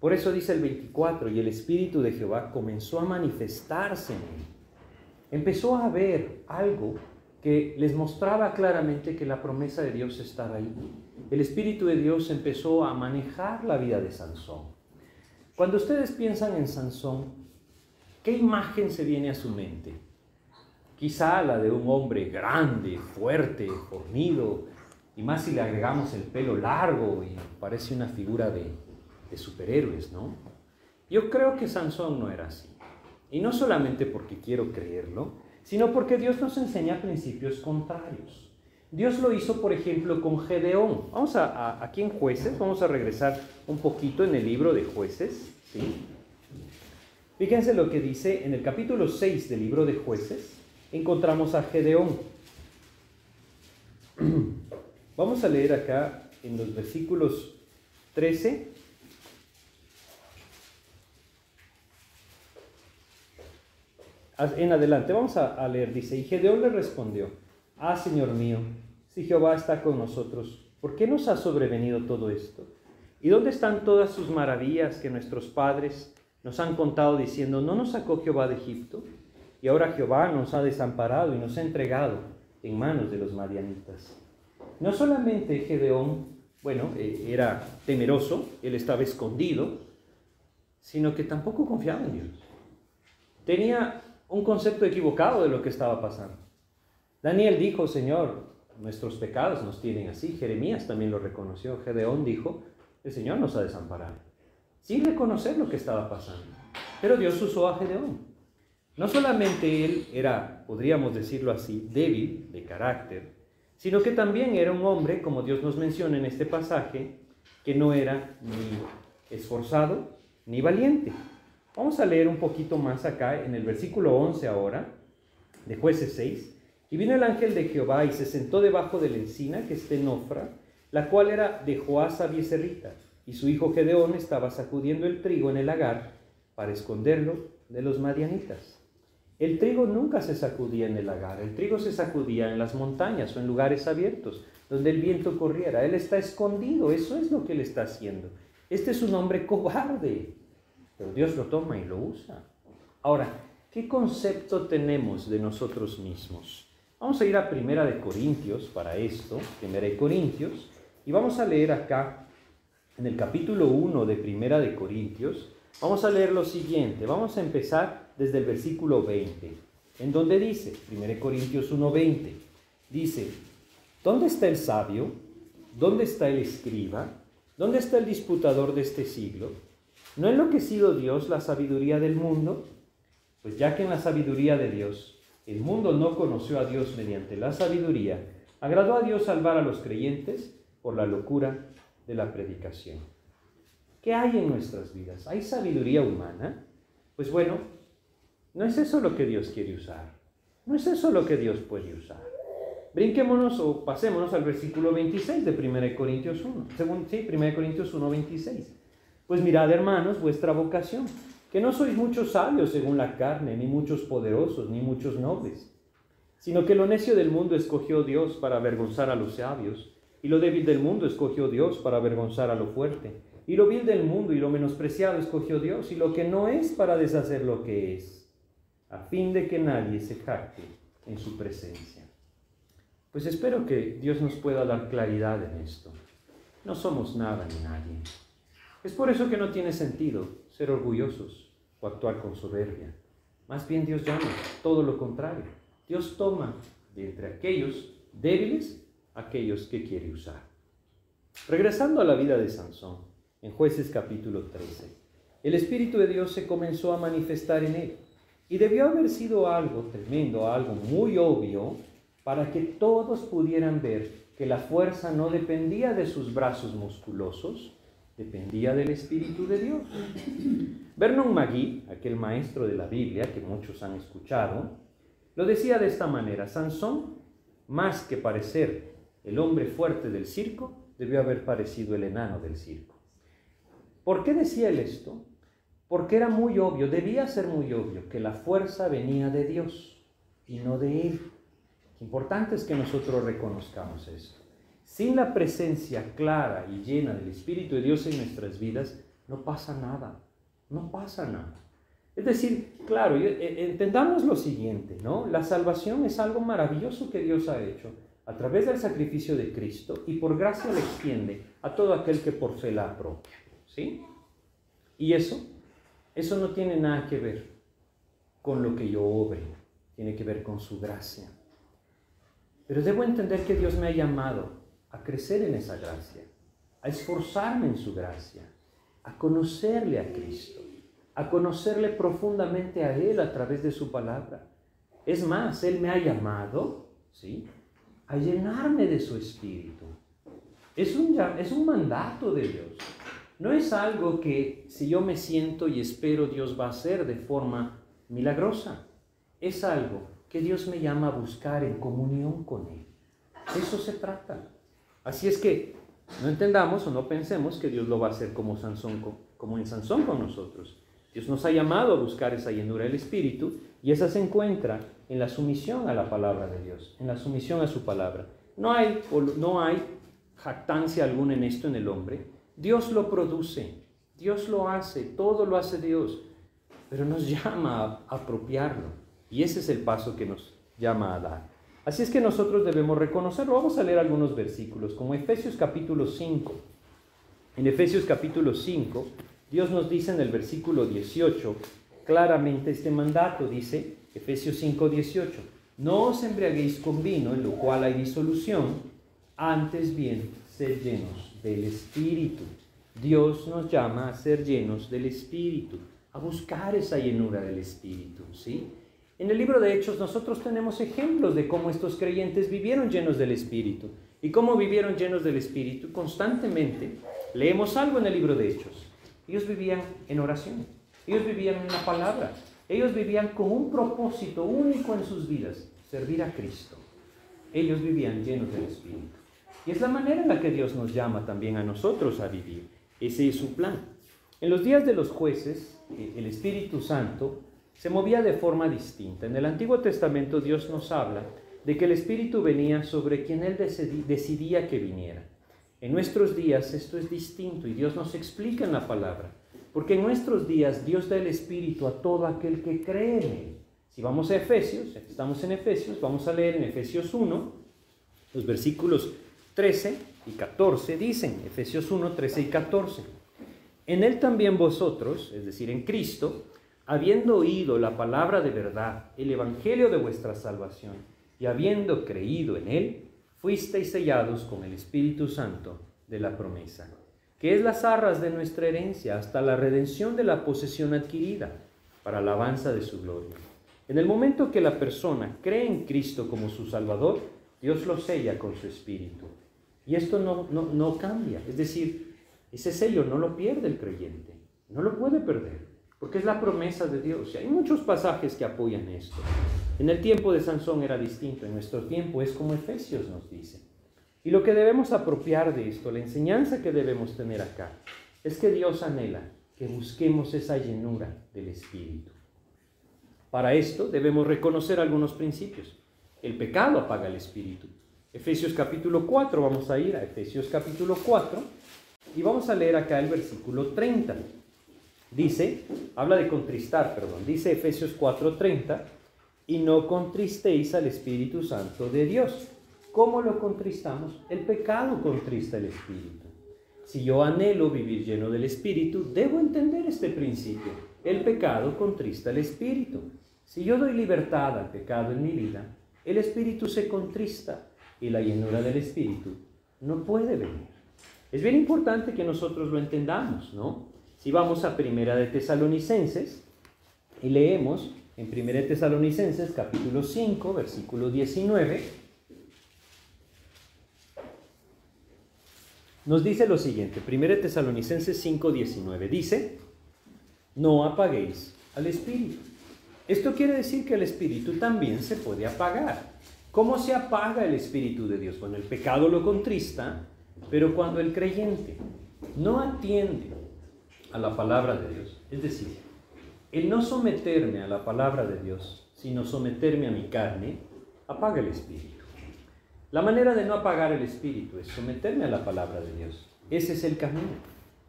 Por eso dice el 24, y el Espíritu de Jehová comenzó a manifestarse en él. Empezó a ver algo que les mostraba claramente que la promesa de Dios estaba ahí. El Espíritu de Dios empezó a manejar la vida de Sansón. Cuando ustedes piensan en Sansón, ¿Qué imagen se viene a su mente? Quizá la de un hombre grande, fuerte, fornido, y más si le agregamos el pelo largo y parece una figura de, de superhéroes, ¿no? Yo creo que Sansón no era así. Y no solamente porque quiero creerlo, sino porque Dios nos enseña principios contrarios. Dios lo hizo, por ejemplo, con Gedeón. Vamos a, aquí en jueces, vamos a regresar un poquito en el libro de jueces. ¿sí? Fíjense lo que dice en el capítulo 6 del libro de jueces. Encontramos a Gedeón. Vamos a leer acá en los versículos 13 en adelante, vamos a, leer, dice, y Gedeón le respondió, ah, Señor mío, si Jehová está con nosotros, ¿por qué nos ha sobrevenido todo esto? ¿Y dónde están todas sus maravillas que nuestros padres nos han contado diciendo, no nos sacó Jehová de Egipto, y ahora Jehová nos ha desamparado y nos ha entregado en manos de los madianitas. No solamente Gedeón, bueno, eh, era temeroso, él estaba escondido, sino que tampoco confiaba en Dios. Tenía un concepto equivocado de lo que estaba pasando. Daniel dijo, Señor, nuestros pecados nos tienen así. Jeremías también lo reconoció. Gedeón dijo, el Señor nos ha desamparado sin reconocer lo que estaba pasando. Pero Dios usó a Gedeón. No solamente él era, podríamos decirlo así, débil de carácter, sino que también era un hombre, como Dios nos menciona en este pasaje, que no era ni esforzado ni valiente. Vamos a leer un poquito más acá en el versículo 11 ahora, de jueces 6. Y vino el ángel de Jehová y se sentó debajo de la encina que está en Ofra, la cual era de Joasa Bieserrita y su hijo Gedeón estaba sacudiendo el trigo en el lagar para esconderlo de los madianitas. El trigo nunca se sacudía en el lagar, el trigo se sacudía en las montañas o en lugares abiertos, donde el viento corriera. Él está escondido, eso es lo que él está haciendo. Este es un hombre cobarde, pero Dios lo toma y lo usa. Ahora, ¿qué concepto tenemos de nosotros mismos? Vamos a ir a Primera de Corintios para esto, Primera de Corintios, y vamos a leer acá en el capítulo 1 de Primera de Corintios, vamos a leer lo siguiente. Vamos a empezar desde el versículo 20, en donde dice, 1 Corintios 1:20, dice, ¿dónde está el sabio? ¿Dónde está el escriba? ¿Dónde está el disputador de este siglo? ¿No ha enloquecido Dios la sabiduría del mundo? Pues ya que en la sabiduría de Dios el mundo no conoció a Dios mediante la sabiduría, agradó a Dios salvar a los creyentes por la locura de la predicación. ¿Qué hay en nuestras vidas? ¿Hay sabiduría humana? Pues bueno, no es eso lo que Dios quiere usar. No es eso lo que Dios puede usar. Brinquémonos o pasémonos al versículo 26 de 1 Corintios 1. Según, sí, 1 Corintios 1, 26. Pues mirad, hermanos, vuestra vocación, que no sois muchos sabios según la carne, ni muchos poderosos, ni muchos nobles, sino que lo necio del mundo escogió Dios para avergonzar a los sabios y lo débil del mundo escogió Dios para avergonzar a lo fuerte. Y lo vil del mundo y lo menospreciado escogió Dios y lo que no es para deshacer lo que es, a fin de que nadie se jacte en su presencia. Pues espero que Dios nos pueda dar claridad en esto. No somos nada ni nadie. Es por eso que no tiene sentido ser orgullosos o actuar con soberbia. Más bien Dios llama todo lo contrario. Dios toma de entre aquellos débiles aquellos que quiere usar. Regresando a la vida de Sansón, en jueces capítulo 13, el Espíritu de Dios se comenzó a manifestar en él y debió haber sido algo tremendo, algo muy obvio, para que todos pudieran ver que la fuerza no dependía de sus brazos musculosos, dependía del Espíritu de Dios. Vernon McGee, aquel maestro de la Biblia que muchos han escuchado, lo decía de esta manera, Sansón, más que parecer el hombre fuerte del circo, debió haber parecido el enano del circo. ¿Por qué decía él esto? Porque era muy obvio, debía ser muy obvio, que la fuerza venía de Dios y no de él. Importante es que nosotros reconozcamos esto. Sin la presencia clara y llena del Espíritu de Dios en nuestras vidas, no pasa nada, no pasa nada. Es decir, claro, eh, entendamos lo siguiente, ¿no? La salvación es algo maravilloso que Dios ha hecho a través del sacrificio de Cristo y por gracia le extiende a todo aquel que por fe la apropia, ¿sí? Y eso, eso no tiene nada que ver con lo que yo obre, tiene que ver con su gracia. Pero debo entender que Dios me ha llamado a crecer en esa gracia, a esforzarme en su gracia, a conocerle a Cristo, a conocerle profundamente a Él a través de su palabra. Es más, Él me ha llamado, ¿sí? A llenarme de su espíritu. Es un, es un mandato de Dios. No es algo que si yo me siento y espero Dios va a hacer de forma milagrosa. Es algo que Dios me llama a buscar en comunión con Él. Eso se trata. Así es que no entendamos o no pensemos que Dios lo va a hacer como, Sansón, como en Sansón con nosotros. Dios nos ha llamado a buscar esa llenura del Espíritu y esa se encuentra en la sumisión a la palabra de Dios, en la sumisión a su palabra. No hay, no hay jactancia alguna en esto en el hombre. Dios lo produce, Dios lo hace, todo lo hace Dios, pero nos llama a apropiarlo. Y ese es el paso que nos llama a dar. Así es que nosotros debemos reconocerlo. Vamos a leer algunos versículos, como Efesios capítulo 5. En Efesios capítulo 5, Dios nos dice en el versículo 18 claramente este mandato, dice Efesios 5, 18, no os embriaguéis con vino, en lo cual hay disolución, antes bien, sed llenos del Espíritu. Dios nos llama a ser llenos del Espíritu, a buscar esa llenura del Espíritu, ¿sí? En el libro de Hechos nosotros tenemos ejemplos de cómo estos creyentes vivieron llenos del Espíritu. ¿Y cómo vivieron llenos del Espíritu? Constantemente leemos algo en el libro de Hechos. Ellos vivían en oración, ellos vivían en la palabra, ellos vivían con un propósito único en sus vidas, servir a Cristo. Ellos vivían llenos del Espíritu. Y es la manera en la que Dios nos llama también a nosotros a vivir. Ese es su plan. En los días de los jueces, eh, el Espíritu Santo se movía de forma distinta. En el Antiguo Testamento Dios nos habla de que el Espíritu venía sobre quien Él decidía que viniera. En nuestros días esto es distinto y Dios nos explica en la palabra, porque en nuestros días Dios da el Espíritu a todo aquel que cree en Él. Si vamos a Efesios, estamos en Efesios, vamos a leer en Efesios 1, los versículos 13 y 14 dicen, Efesios 1, 13 y 14. En Él también vosotros, es decir, en Cristo, habiendo oído la palabra de verdad, el evangelio de vuestra salvación, y habiendo creído en él, fuisteis sellados con el Espíritu Santo de la promesa, que es las arras de nuestra herencia hasta la redención de la posesión adquirida, para alabanza de su gloria. En el momento que la persona cree en Cristo como su Salvador, Dios lo sella con su Espíritu. Y esto no, no, no cambia, es decir, ese sello no lo pierde el creyente, no lo puede perder porque es la promesa de Dios. Y hay muchos pasajes que apoyan esto. En el tiempo de Sansón era distinto, en nuestro tiempo es como Efesios nos dice. Y lo que debemos apropiar de esto, la enseñanza que debemos tener acá, es que Dios anhela que busquemos esa llenura del Espíritu. Para esto debemos reconocer algunos principios. El pecado apaga el Espíritu. Efesios capítulo 4, vamos a ir a Efesios capítulo 4 y vamos a leer acá el versículo 30. Dice, habla de contristar, perdón, dice Efesios 4:30, y no contristéis al Espíritu Santo de Dios. ¿Cómo lo contristamos? El pecado contrista el Espíritu. Si yo anhelo vivir lleno del Espíritu, debo entender este principio. El pecado contrista el Espíritu. Si yo doy libertad al pecado en mi vida, el Espíritu se contrista y la llenura del Espíritu no puede venir. Es bien importante que nosotros lo entendamos, ¿no? Si vamos a Primera de Tesalonicenses y leemos en Primera de Tesalonicenses capítulo 5, versículo 19, nos dice lo siguiente, 1 Tesalonicenses 5:19, dice, no apaguéis al Espíritu. Esto quiere decir que el Espíritu también se puede apagar. ¿Cómo se apaga el Espíritu de Dios? Bueno, el pecado lo contrista, pero cuando el creyente no atiende a la palabra de Dios, es decir, el no someterme a la palabra de Dios, sino someterme a mi carne, apaga el Espíritu. La manera de no apagar el espíritu es someterme a la palabra de Dios. Ese es el camino.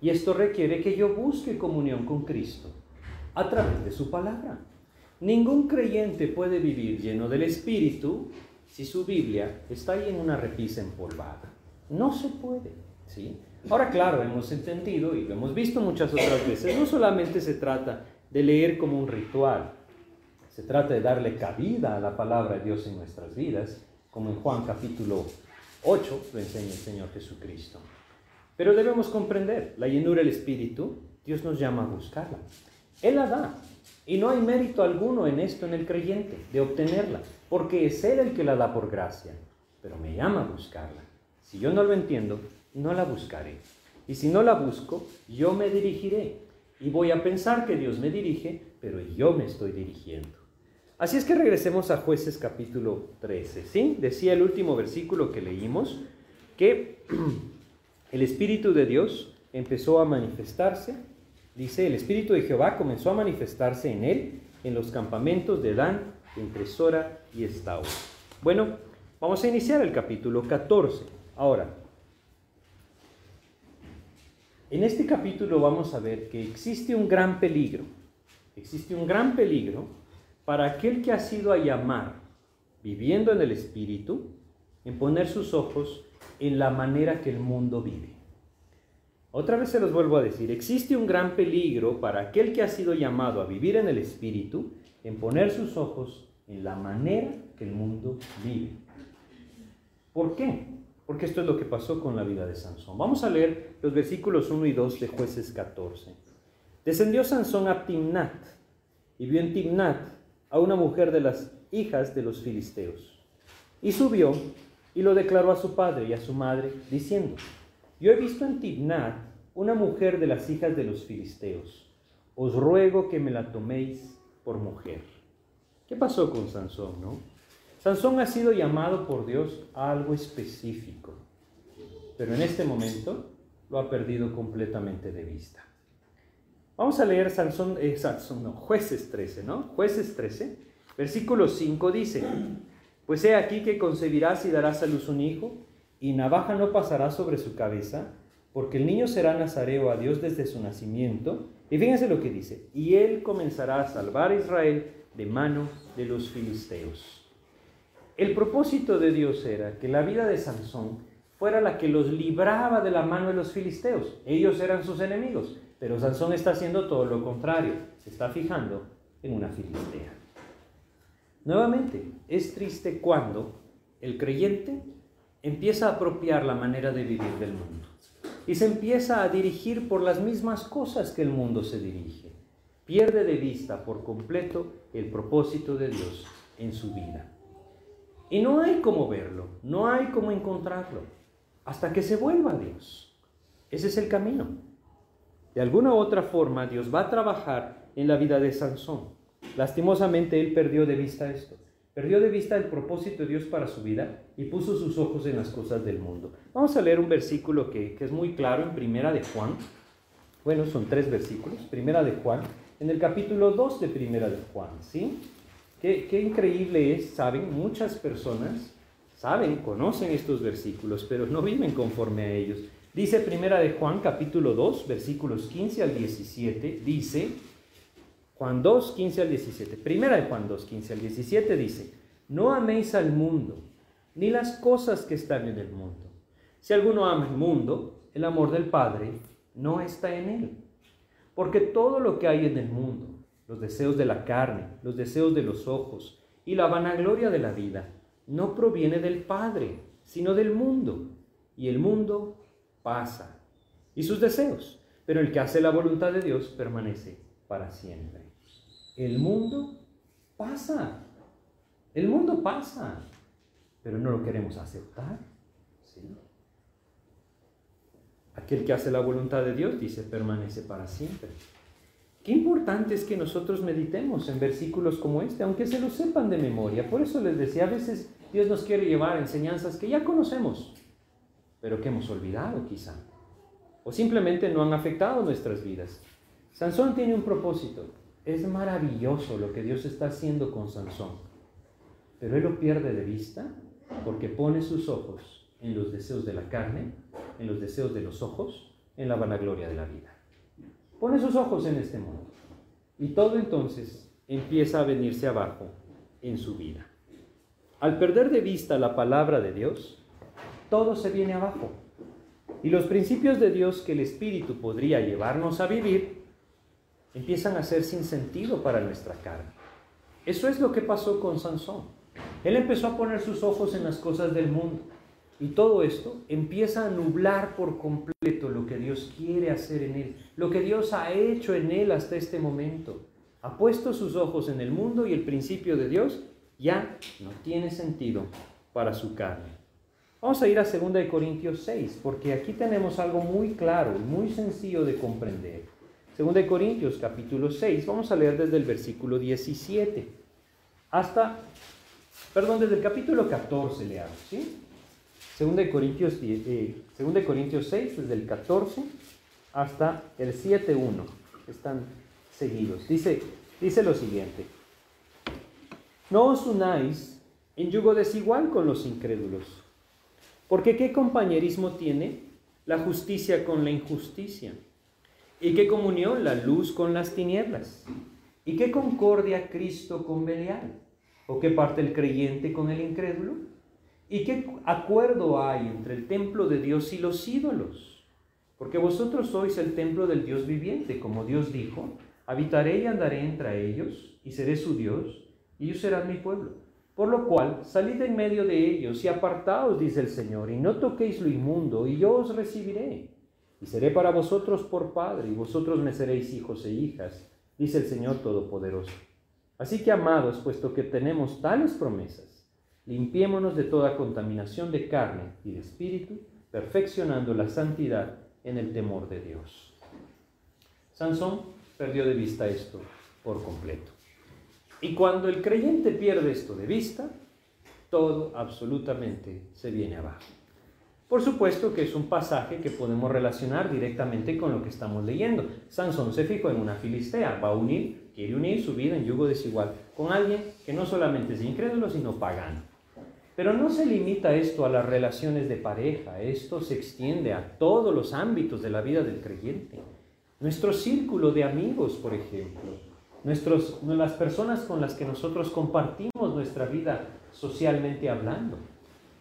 Y esto requiere que yo busque comunión con Cristo a través de su palabra. Ningún creyente puede vivir lleno del espíritu si su Biblia está ahí en una repisa empolvada. No se puede, ¿sí? Ahora, claro, hemos entendido y lo hemos visto muchas otras veces, no solamente se trata de leer como un ritual, se trata de darle cabida a la palabra de Dios en nuestras vidas, como en Juan capítulo 8 lo enseña el Señor Jesucristo. Pero debemos comprender, la llenura del Espíritu, Dios nos llama a buscarla. Él la da. Y no hay mérito alguno en esto en el creyente, de obtenerla, porque es Él el que la da por gracia. Pero me llama a buscarla. Si yo no lo entiendo, no la buscaré. Y si no la busco, yo me dirigiré. Y voy a pensar que Dios me dirige, pero yo me estoy dirigiendo. Así es que regresemos a jueces capítulo 13. ¿sí? Decía el último versículo que leímos que el Espíritu de Dios empezó a manifestarse. Dice, el Espíritu de Jehová comenzó a manifestarse en él, en los campamentos de Dan, entre Sora y Estau. Bueno, vamos a iniciar el capítulo 14. Ahora, en este capítulo vamos a ver que existe un gran peligro. Existe un gran peligro para aquel que ha sido a llamar, viviendo en el Espíritu, en poner sus ojos en la manera que el mundo vive. Otra vez se los vuelvo a decir, existe un gran peligro para aquel que ha sido llamado a vivir en el Espíritu, en poner sus ojos en la manera que el mundo vive. ¿Por qué? Porque esto es lo que pasó con la vida de Sansón. Vamos a leer los versículos 1 y 2 de jueces 14. Descendió Sansón a Timnat y vio en Timnat a una mujer de las hijas de los filisteos. Y subió y lo declaró a su padre y a su madre, diciendo, yo he visto en Tibnat una mujer de las hijas de los filisteos. Os ruego que me la toméis por mujer. ¿Qué pasó con Sansón, no? Sansón ha sido llamado por Dios a algo específico, pero en este momento lo ha perdido completamente de vista. Vamos a leer Sansón, eh, Sansón, no, jueces 13, ¿no? Jueces 13, versículo 5 dice, pues he aquí que concebirás y darás a luz un hijo, y navaja no pasará sobre su cabeza, porque el niño será nazareo a Dios desde su nacimiento. Y fíjense lo que dice, y él comenzará a salvar a Israel de mano de los filisteos. El propósito de Dios era que la vida de Sansón fuera la que los libraba de la mano de los filisteos. Ellos eran sus enemigos. Pero Sansón está haciendo todo lo contrario, se está fijando en una filistea. Nuevamente, es triste cuando el creyente empieza a apropiar la manera de vivir del mundo y se empieza a dirigir por las mismas cosas que el mundo se dirige. Pierde de vista por completo el propósito de Dios en su vida. Y no hay cómo verlo, no hay cómo encontrarlo, hasta que se vuelva a Dios. Ese es el camino. De alguna u otra forma, Dios va a trabajar en la vida de Sansón. Lastimosamente, él perdió de vista esto. Perdió de vista el propósito de Dios para su vida y puso sus ojos en las cosas del mundo. Vamos a leer un versículo que, es muy claro en Primera de Juan. Bueno, son tres versículos. Primera de Juan, en el capítulo 2 de Primera de Juan, ¿sí? Qué, qué increíble es, saben, muchas personas saben, conocen estos versículos, pero no viven conforme a ellos. Dice Primera de Juan capítulo 2, versículos 15 al 17, dice, Juan 2, 15 al 17, Primera de Juan 2, 15 al 17 dice, no améis al mundo, ni las cosas que están en el mundo. Si alguno ama el mundo, el amor del Padre no está en él. Porque todo lo que hay en el mundo, los deseos de la carne, los deseos de los ojos y la vanagloria de la vida, no proviene del Padre, sino del mundo. Y el mundo pasa, y sus deseos, pero el que hace la voluntad de Dios permanece para siempre. El mundo pasa, el mundo pasa, pero no lo queremos aceptar. Aquel que hace la voluntad de Dios, dice, permanece para siempre. Importante es que nosotros meditemos en versículos como este, aunque se lo sepan de memoria. Por eso les decía, a veces Dios nos quiere llevar enseñanzas que ya conocemos, pero que hemos olvidado quizá, o simplemente no han afectado nuestras vidas. Sansón tiene un propósito. Es maravilloso lo que Dios está haciendo con Sansón, pero él lo pierde de vista porque pone sus ojos en los deseos de la carne, en los deseos de los ojos, en la vanagloria de la vida. Pone sus ojos en este mundo y todo entonces empieza a venirse abajo en su vida. Al perder de vista la palabra de Dios, todo se viene abajo. Y los principios de Dios que el Espíritu podría llevarnos a vivir empiezan a ser sin sentido para nuestra carne. Eso es lo que pasó con Sansón. Él empezó a poner sus ojos en las cosas del mundo. Y todo esto empieza a nublar por completo lo que Dios quiere hacer en él, lo que Dios ha hecho en él hasta este momento. Ha puesto sus ojos en el mundo y el principio de Dios ya no tiene sentido para su carne. Vamos a ir a 2 Corintios 6, porque aquí tenemos algo muy claro y muy sencillo de comprender. 2 Corintios capítulo 6, vamos a leer desde el versículo 17 hasta, perdón, desde el capítulo 14 leamos, ¿sí? 2 Corintios, eh, 2 Corintios 6, desde el 14 hasta el 7.1, están seguidos. Dice, dice lo siguiente. No os unáis en yugo desigual con los incrédulos, porque ¿qué compañerismo tiene la justicia con la injusticia? ¿Y qué comunión la luz con las tinieblas? ¿Y qué concordia Cristo con Belial? ¿O qué parte el creyente con el incrédulo? ¿Y qué acuerdo hay entre el templo de Dios y los ídolos? Porque vosotros sois el templo del Dios viviente, como Dios dijo, habitaré y andaré entre ellos, y seré su Dios, y ellos serán mi pueblo. Por lo cual, salid en medio de ellos y apartaos, dice el Señor, y no toquéis lo inmundo, y yo os recibiré. Y seré para vosotros por Padre, y vosotros me seréis hijos e hijas, dice el Señor Todopoderoso. Así que, amados, puesto que tenemos tales promesas, limpiémonos de toda contaminación de carne y de espíritu, perfeccionando la santidad en el temor de Dios. Sansón perdió de vista esto por completo. Y cuando el creyente pierde esto de vista, todo absolutamente se viene abajo. Por supuesto que es un pasaje que podemos relacionar directamente con lo que estamos leyendo. Sansón se fijó en una filistea, va a unir, quiere unir su vida en yugo desigual con alguien que no solamente es incrédulo, sino pagano. Pero no se limita esto a las relaciones de pareja, esto se extiende a todos los ámbitos de la vida del creyente. Nuestro círculo de amigos, por ejemplo, nuestros, las personas con las que nosotros compartimos nuestra vida socialmente hablando.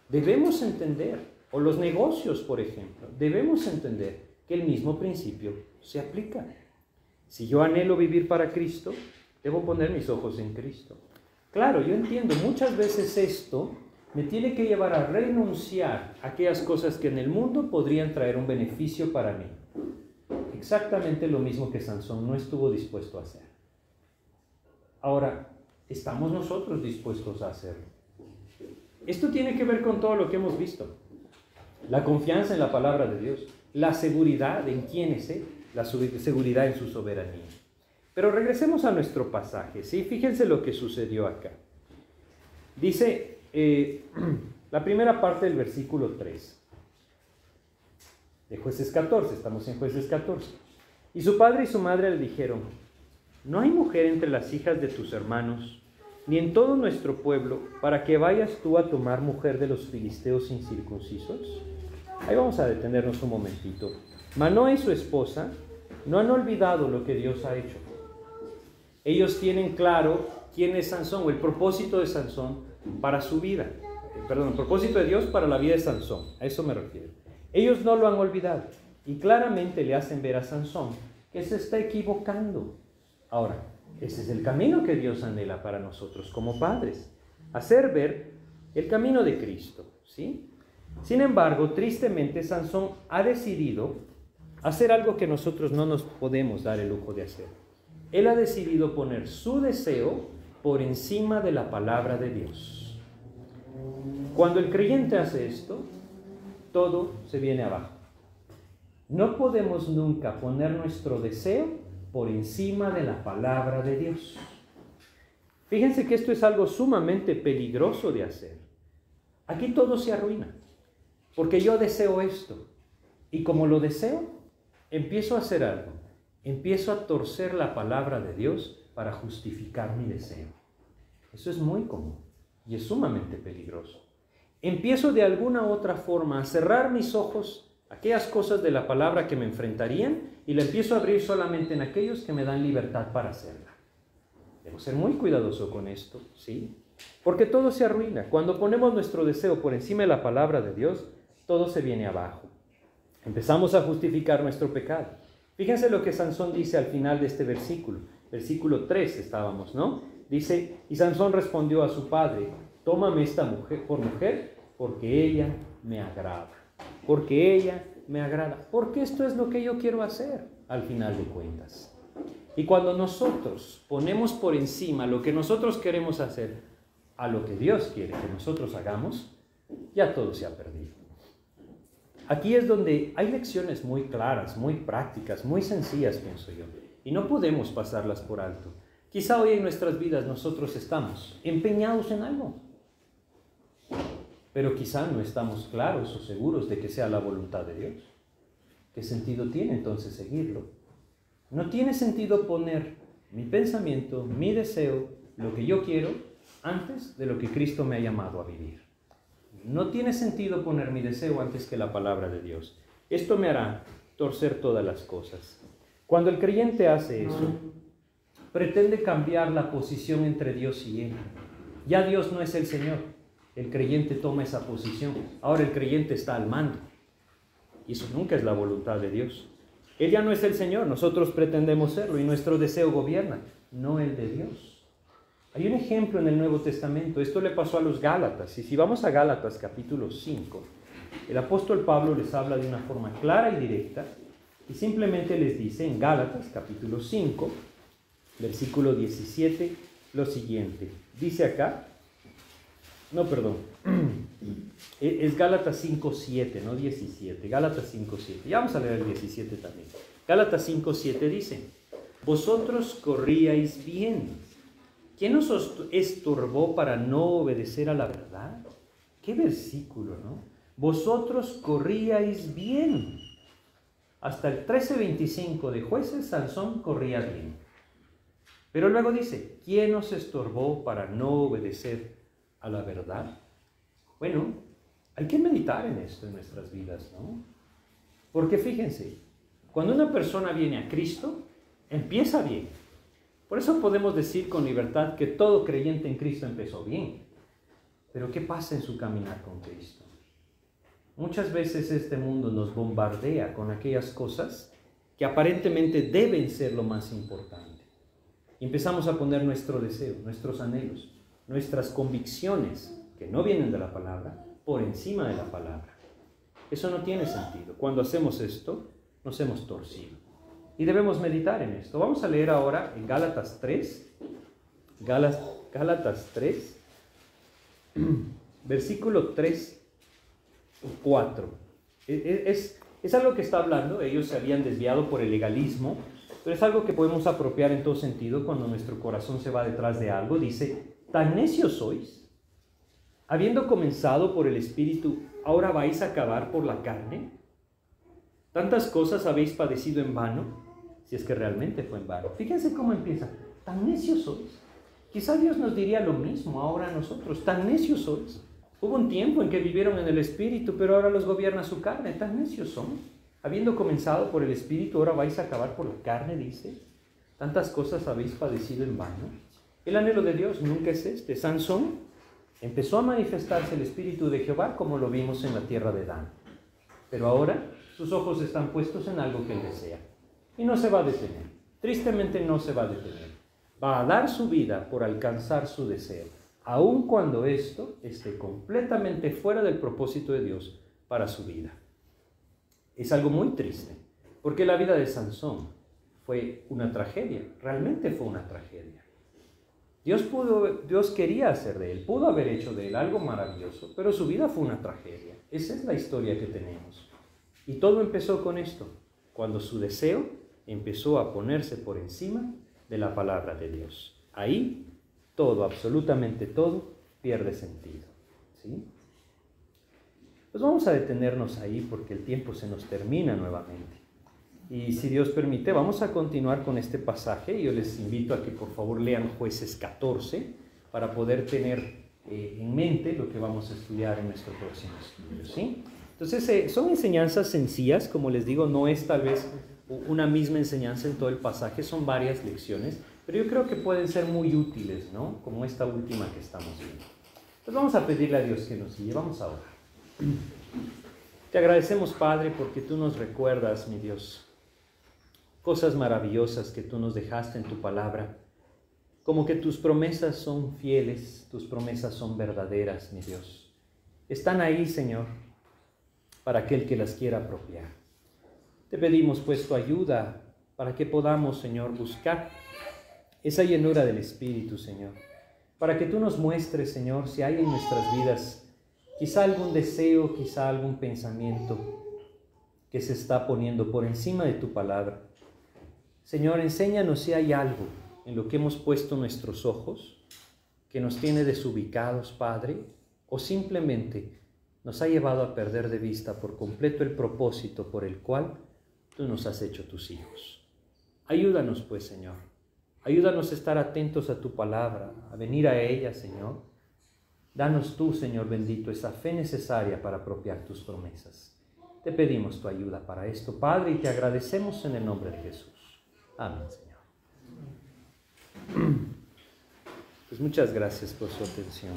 Debemos entender, o los negocios, por ejemplo, debemos entender que el mismo principio se aplica. Si yo anhelo vivir para Cristo, debo poner mis ojos en Cristo. Claro, yo entiendo, muchas veces esto me tiene que llevar a renunciar a aquellas cosas que en el mundo podrían traer un beneficio para mí. Exactamente lo mismo que Sansón no estuvo dispuesto a hacer. Ahora, ¿estamos nosotros dispuestos a hacerlo? Esto tiene que ver con todo lo que hemos visto. La confianza en la palabra de Dios, la seguridad en quién es Él, la seguridad en su soberanía. Pero regresemos a nuestro pasaje, ¿sí? Fíjense lo que sucedió acá. Dice eh, la primera parte del versículo 3 de jueces 14, estamos en jueces 14. Y su padre y su madre le dijeron, no hay mujer entre las hijas de tus hermanos, ni en todo nuestro pueblo, para que vayas tú a tomar mujer de los filisteos incircuncisos. Ahí vamos a detenernos un momentito. Manoa y su esposa no han olvidado lo que Dios ha hecho. Ellos tienen claro quién es Sansón o el propósito de Sansón para su vida. Perdón, el propósito de Dios para la vida de Sansón. A eso me refiero. Ellos no lo han olvidado y claramente le hacen ver a Sansón que se está equivocando Ahora, ese es el camino que Dios anhela para nosotros como padres, hacer ver el camino de Cristo, ¿sí? Sin embargo, tristemente, Sansón ha decidido hacer algo que nosotros no nos podemos dar el lujo de hacer. Él ha decidido poner su deseo por encima de la palabra de Dios. Cuando el creyente hace esto, todo se viene abajo. No podemos nunca poner nuestro deseo por encima de la palabra de Dios. Fíjense que esto es algo sumamente peligroso de hacer. Aquí todo se arruina, porque yo deseo esto, y como lo deseo, empiezo a hacer algo, empiezo a torcer la palabra de Dios para justificar mi deseo. Eso es muy común y es sumamente peligroso. Empiezo de alguna otra forma a cerrar mis ojos a aquellas cosas de la palabra que me enfrentarían y la empiezo a abrir solamente en aquellos que me dan libertad para hacerla. Debo ser muy cuidadoso con esto, ¿sí? Porque todo se arruina. Cuando ponemos nuestro deseo por encima de la palabra de Dios, todo se viene abajo. Empezamos a justificar nuestro pecado. Fíjense lo que Sansón dice al final de este versículo. Versículo 3 estábamos, ¿no? Dice, y Sansón respondió a su padre, tómame esta mujer por mujer, porque ella me agrada. Porque ella me agrada. Porque esto es lo que yo quiero hacer al final de cuentas. Y cuando nosotros ponemos por encima lo que nosotros queremos hacer a lo que Dios quiere que nosotros hagamos, ya todo se ha perdido. Aquí es donde hay lecciones muy claras, muy prácticas, muy sencillas, pienso yo, y no podemos pasarlas por alto. Quizá hoy en nuestras vidas nosotros estamos empeñados en algo, pero quizá no estamos claros o seguros de que sea la voluntad de Dios. ¿Qué sentido tiene entonces seguirlo? No tiene sentido poner mi pensamiento, mi deseo, lo que yo quiero, antes de lo que Cristo me ha llamado a vivir. No tiene sentido poner mi deseo antes que la palabra de Dios. Esto me hará torcer todas las cosas. Cuando el creyente hace eso, pretende cambiar la posición entre Dios y él. Ya Dios no es el Señor. El creyente toma esa posición. Ahora el creyente está al mando. Y eso nunca es la voluntad de Dios. Él ya no es el Señor, nosotros pretendemos serlo y nuestro deseo gobierna, no el de Dios. Hay un ejemplo en el Nuevo Testamento, esto le pasó a los Gálatas, y si vamos a Gálatas capítulo 5, el apóstol Pablo les habla de una forma clara y directa, y simplemente les dice en Gálatas capítulo 5, versículo 17, lo siguiente. Dice acá, no, perdón, es Gálatas 5, 7, no 17, Gálatas 5, 7. Ya vamos a leer el 17 también. Gálatas 5, 7 dice, vosotros corríais bien ¿Quién nos estorbó para no obedecer a la verdad? Qué versículo, ¿no? Vosotros corríais bien. Hasta el 13:25 de jueces, Sansón corría bien. Pero luego dice, ¿quién nos estorbó para no obedecer a la verdad? Bueno, hay que meditar en esto en nuestras vidas, ¿no? Porque fíjense, cuando una persona viene a Cristo, empieza bien. Por eso podemos decir con libertad que todo creyente en Cristo empezó bien. Pero ¿qué pasa en su caminar con Cristo? Muchas veces este mundo nos bombardea con aquellas cosas que aparentemente deben ser lo más importante. Empezamos a poner nuestro deseo, nuestros anhelos, nuestras convicciones, que no vienen de la palabra, por encima de la palabra. Eso no tiene sentido. Cuando hacemos esto, nos hemos torcido. Y debemos meditar en esto. Vamos a leer ahora en Gálatas 3, Gálatas 3, versículo 3, 4. E, e, es, es algo que está hablando, ellos se habían desviado por el legalismo, pero es algo que podemos apropiar en todo sentido cuando nuestro corazón se va detrás de algo. Dice, tan necios sois, habiendo comenzado por el Espíritu, ahora vais a acabar por la carne. Tantas cosas habéis padecido en vano si es que realmente fue en vano. Fíjense cómo empieza. Tan necios sois. Quizá Dios nos diría lo mismo ahora a nosotros. Tan necios sois. Hubo un tiempo en que vivieron en el Espíritu, pero ahora los gobierna su carne. Tan necios son. Habiendo comenzado por el Espíritu, ahora vais a acabar por la carne, dice. Tantas cosas habéis padecido en vano. El anhelo de Dios nunca es este. Sansón empezó a manifestarse el Espíritu de Jehová como lo vimos en la tierra de Dan. Pero ahora sus ojos están puestos en algo que él desea y no se va a detener. Tristemente no se va a detener. Va a dar su vida por alcanzar su deseo. Aun cuando esto esté completamente fuera del propósito de Dios para su vida. Es algo muy triste, porque la vida de Sansón fue una tragedia, realmente fue una tragedia. Dios, pudo, Dios quería hacer de él, pudo haber hecho de él algo maravilloso, pero su vida fue una tragedia. Esa es la historia que tenemos. Y todo empezó con esto, cuando su deseo empezó a ponerse por encima de la palabra de Dios. Ahí todo, absolutamente todo, pierde sentido. ¿sí? Pues vamos a detenernos ahí porque el tiempo se nos termina nuevamente. Y si Dios permite, vamos a continuar con este pasaje. Yo les invito a que por favor lean jueces 14 para poder tener eh, en mente lo que vamos a estudiar en nuestro próximo estudio. ¿sí? Entonces, eh, son enseñanzas sencillas, como les digo, no es tal vez una misma enseñanza en todo el pasaje, son varias lecciones, pero yo creo que pueden ser muy útiles, ¿no? Como esta última que estamos viendo. Entonces vamos a pedirle a Dios que nos guíe, vamos a orar. Te agradecemos, Padre, porque tú nos recuerdas, mi Dios, cosas maravillosas que tú nos dejaste en tu palabra, como que tus promesas son fieles, tus promesas son verdaderas, mi Dios. Están ahí, Señor, para aquel que las quiera apropiar. Te pedimos pues tu ayuda para que podamos, Señor, buscar esa llenura del Espíritu, Señor, para que tú nos muestres, Señor, si hay en nuestras vidas quizá algún deseo, quizá algún pensamiento que se está poniendo por encima de tu palabra Señor, enséñanos si hay algo en lo que hemos puesto nuestros ojos que nos tiene desubicados, Padre, o simplemente nos ha llevado a perder de vista por completo el propósito por el cual tú nos has hecho tus hijos. Ayúdanos, pues, Señor. Ayúdanos a estar atentos a tu palabra, a venir a ella, Señor. Danos tú, Señor bendito, esa fe necesaria para apropiar tus promesas. Te pedimos tu ayuda para esto, Padre, y te agradecemos en el nombre de Jesús. Amén, Señor. Pues muchas gracias por su atención.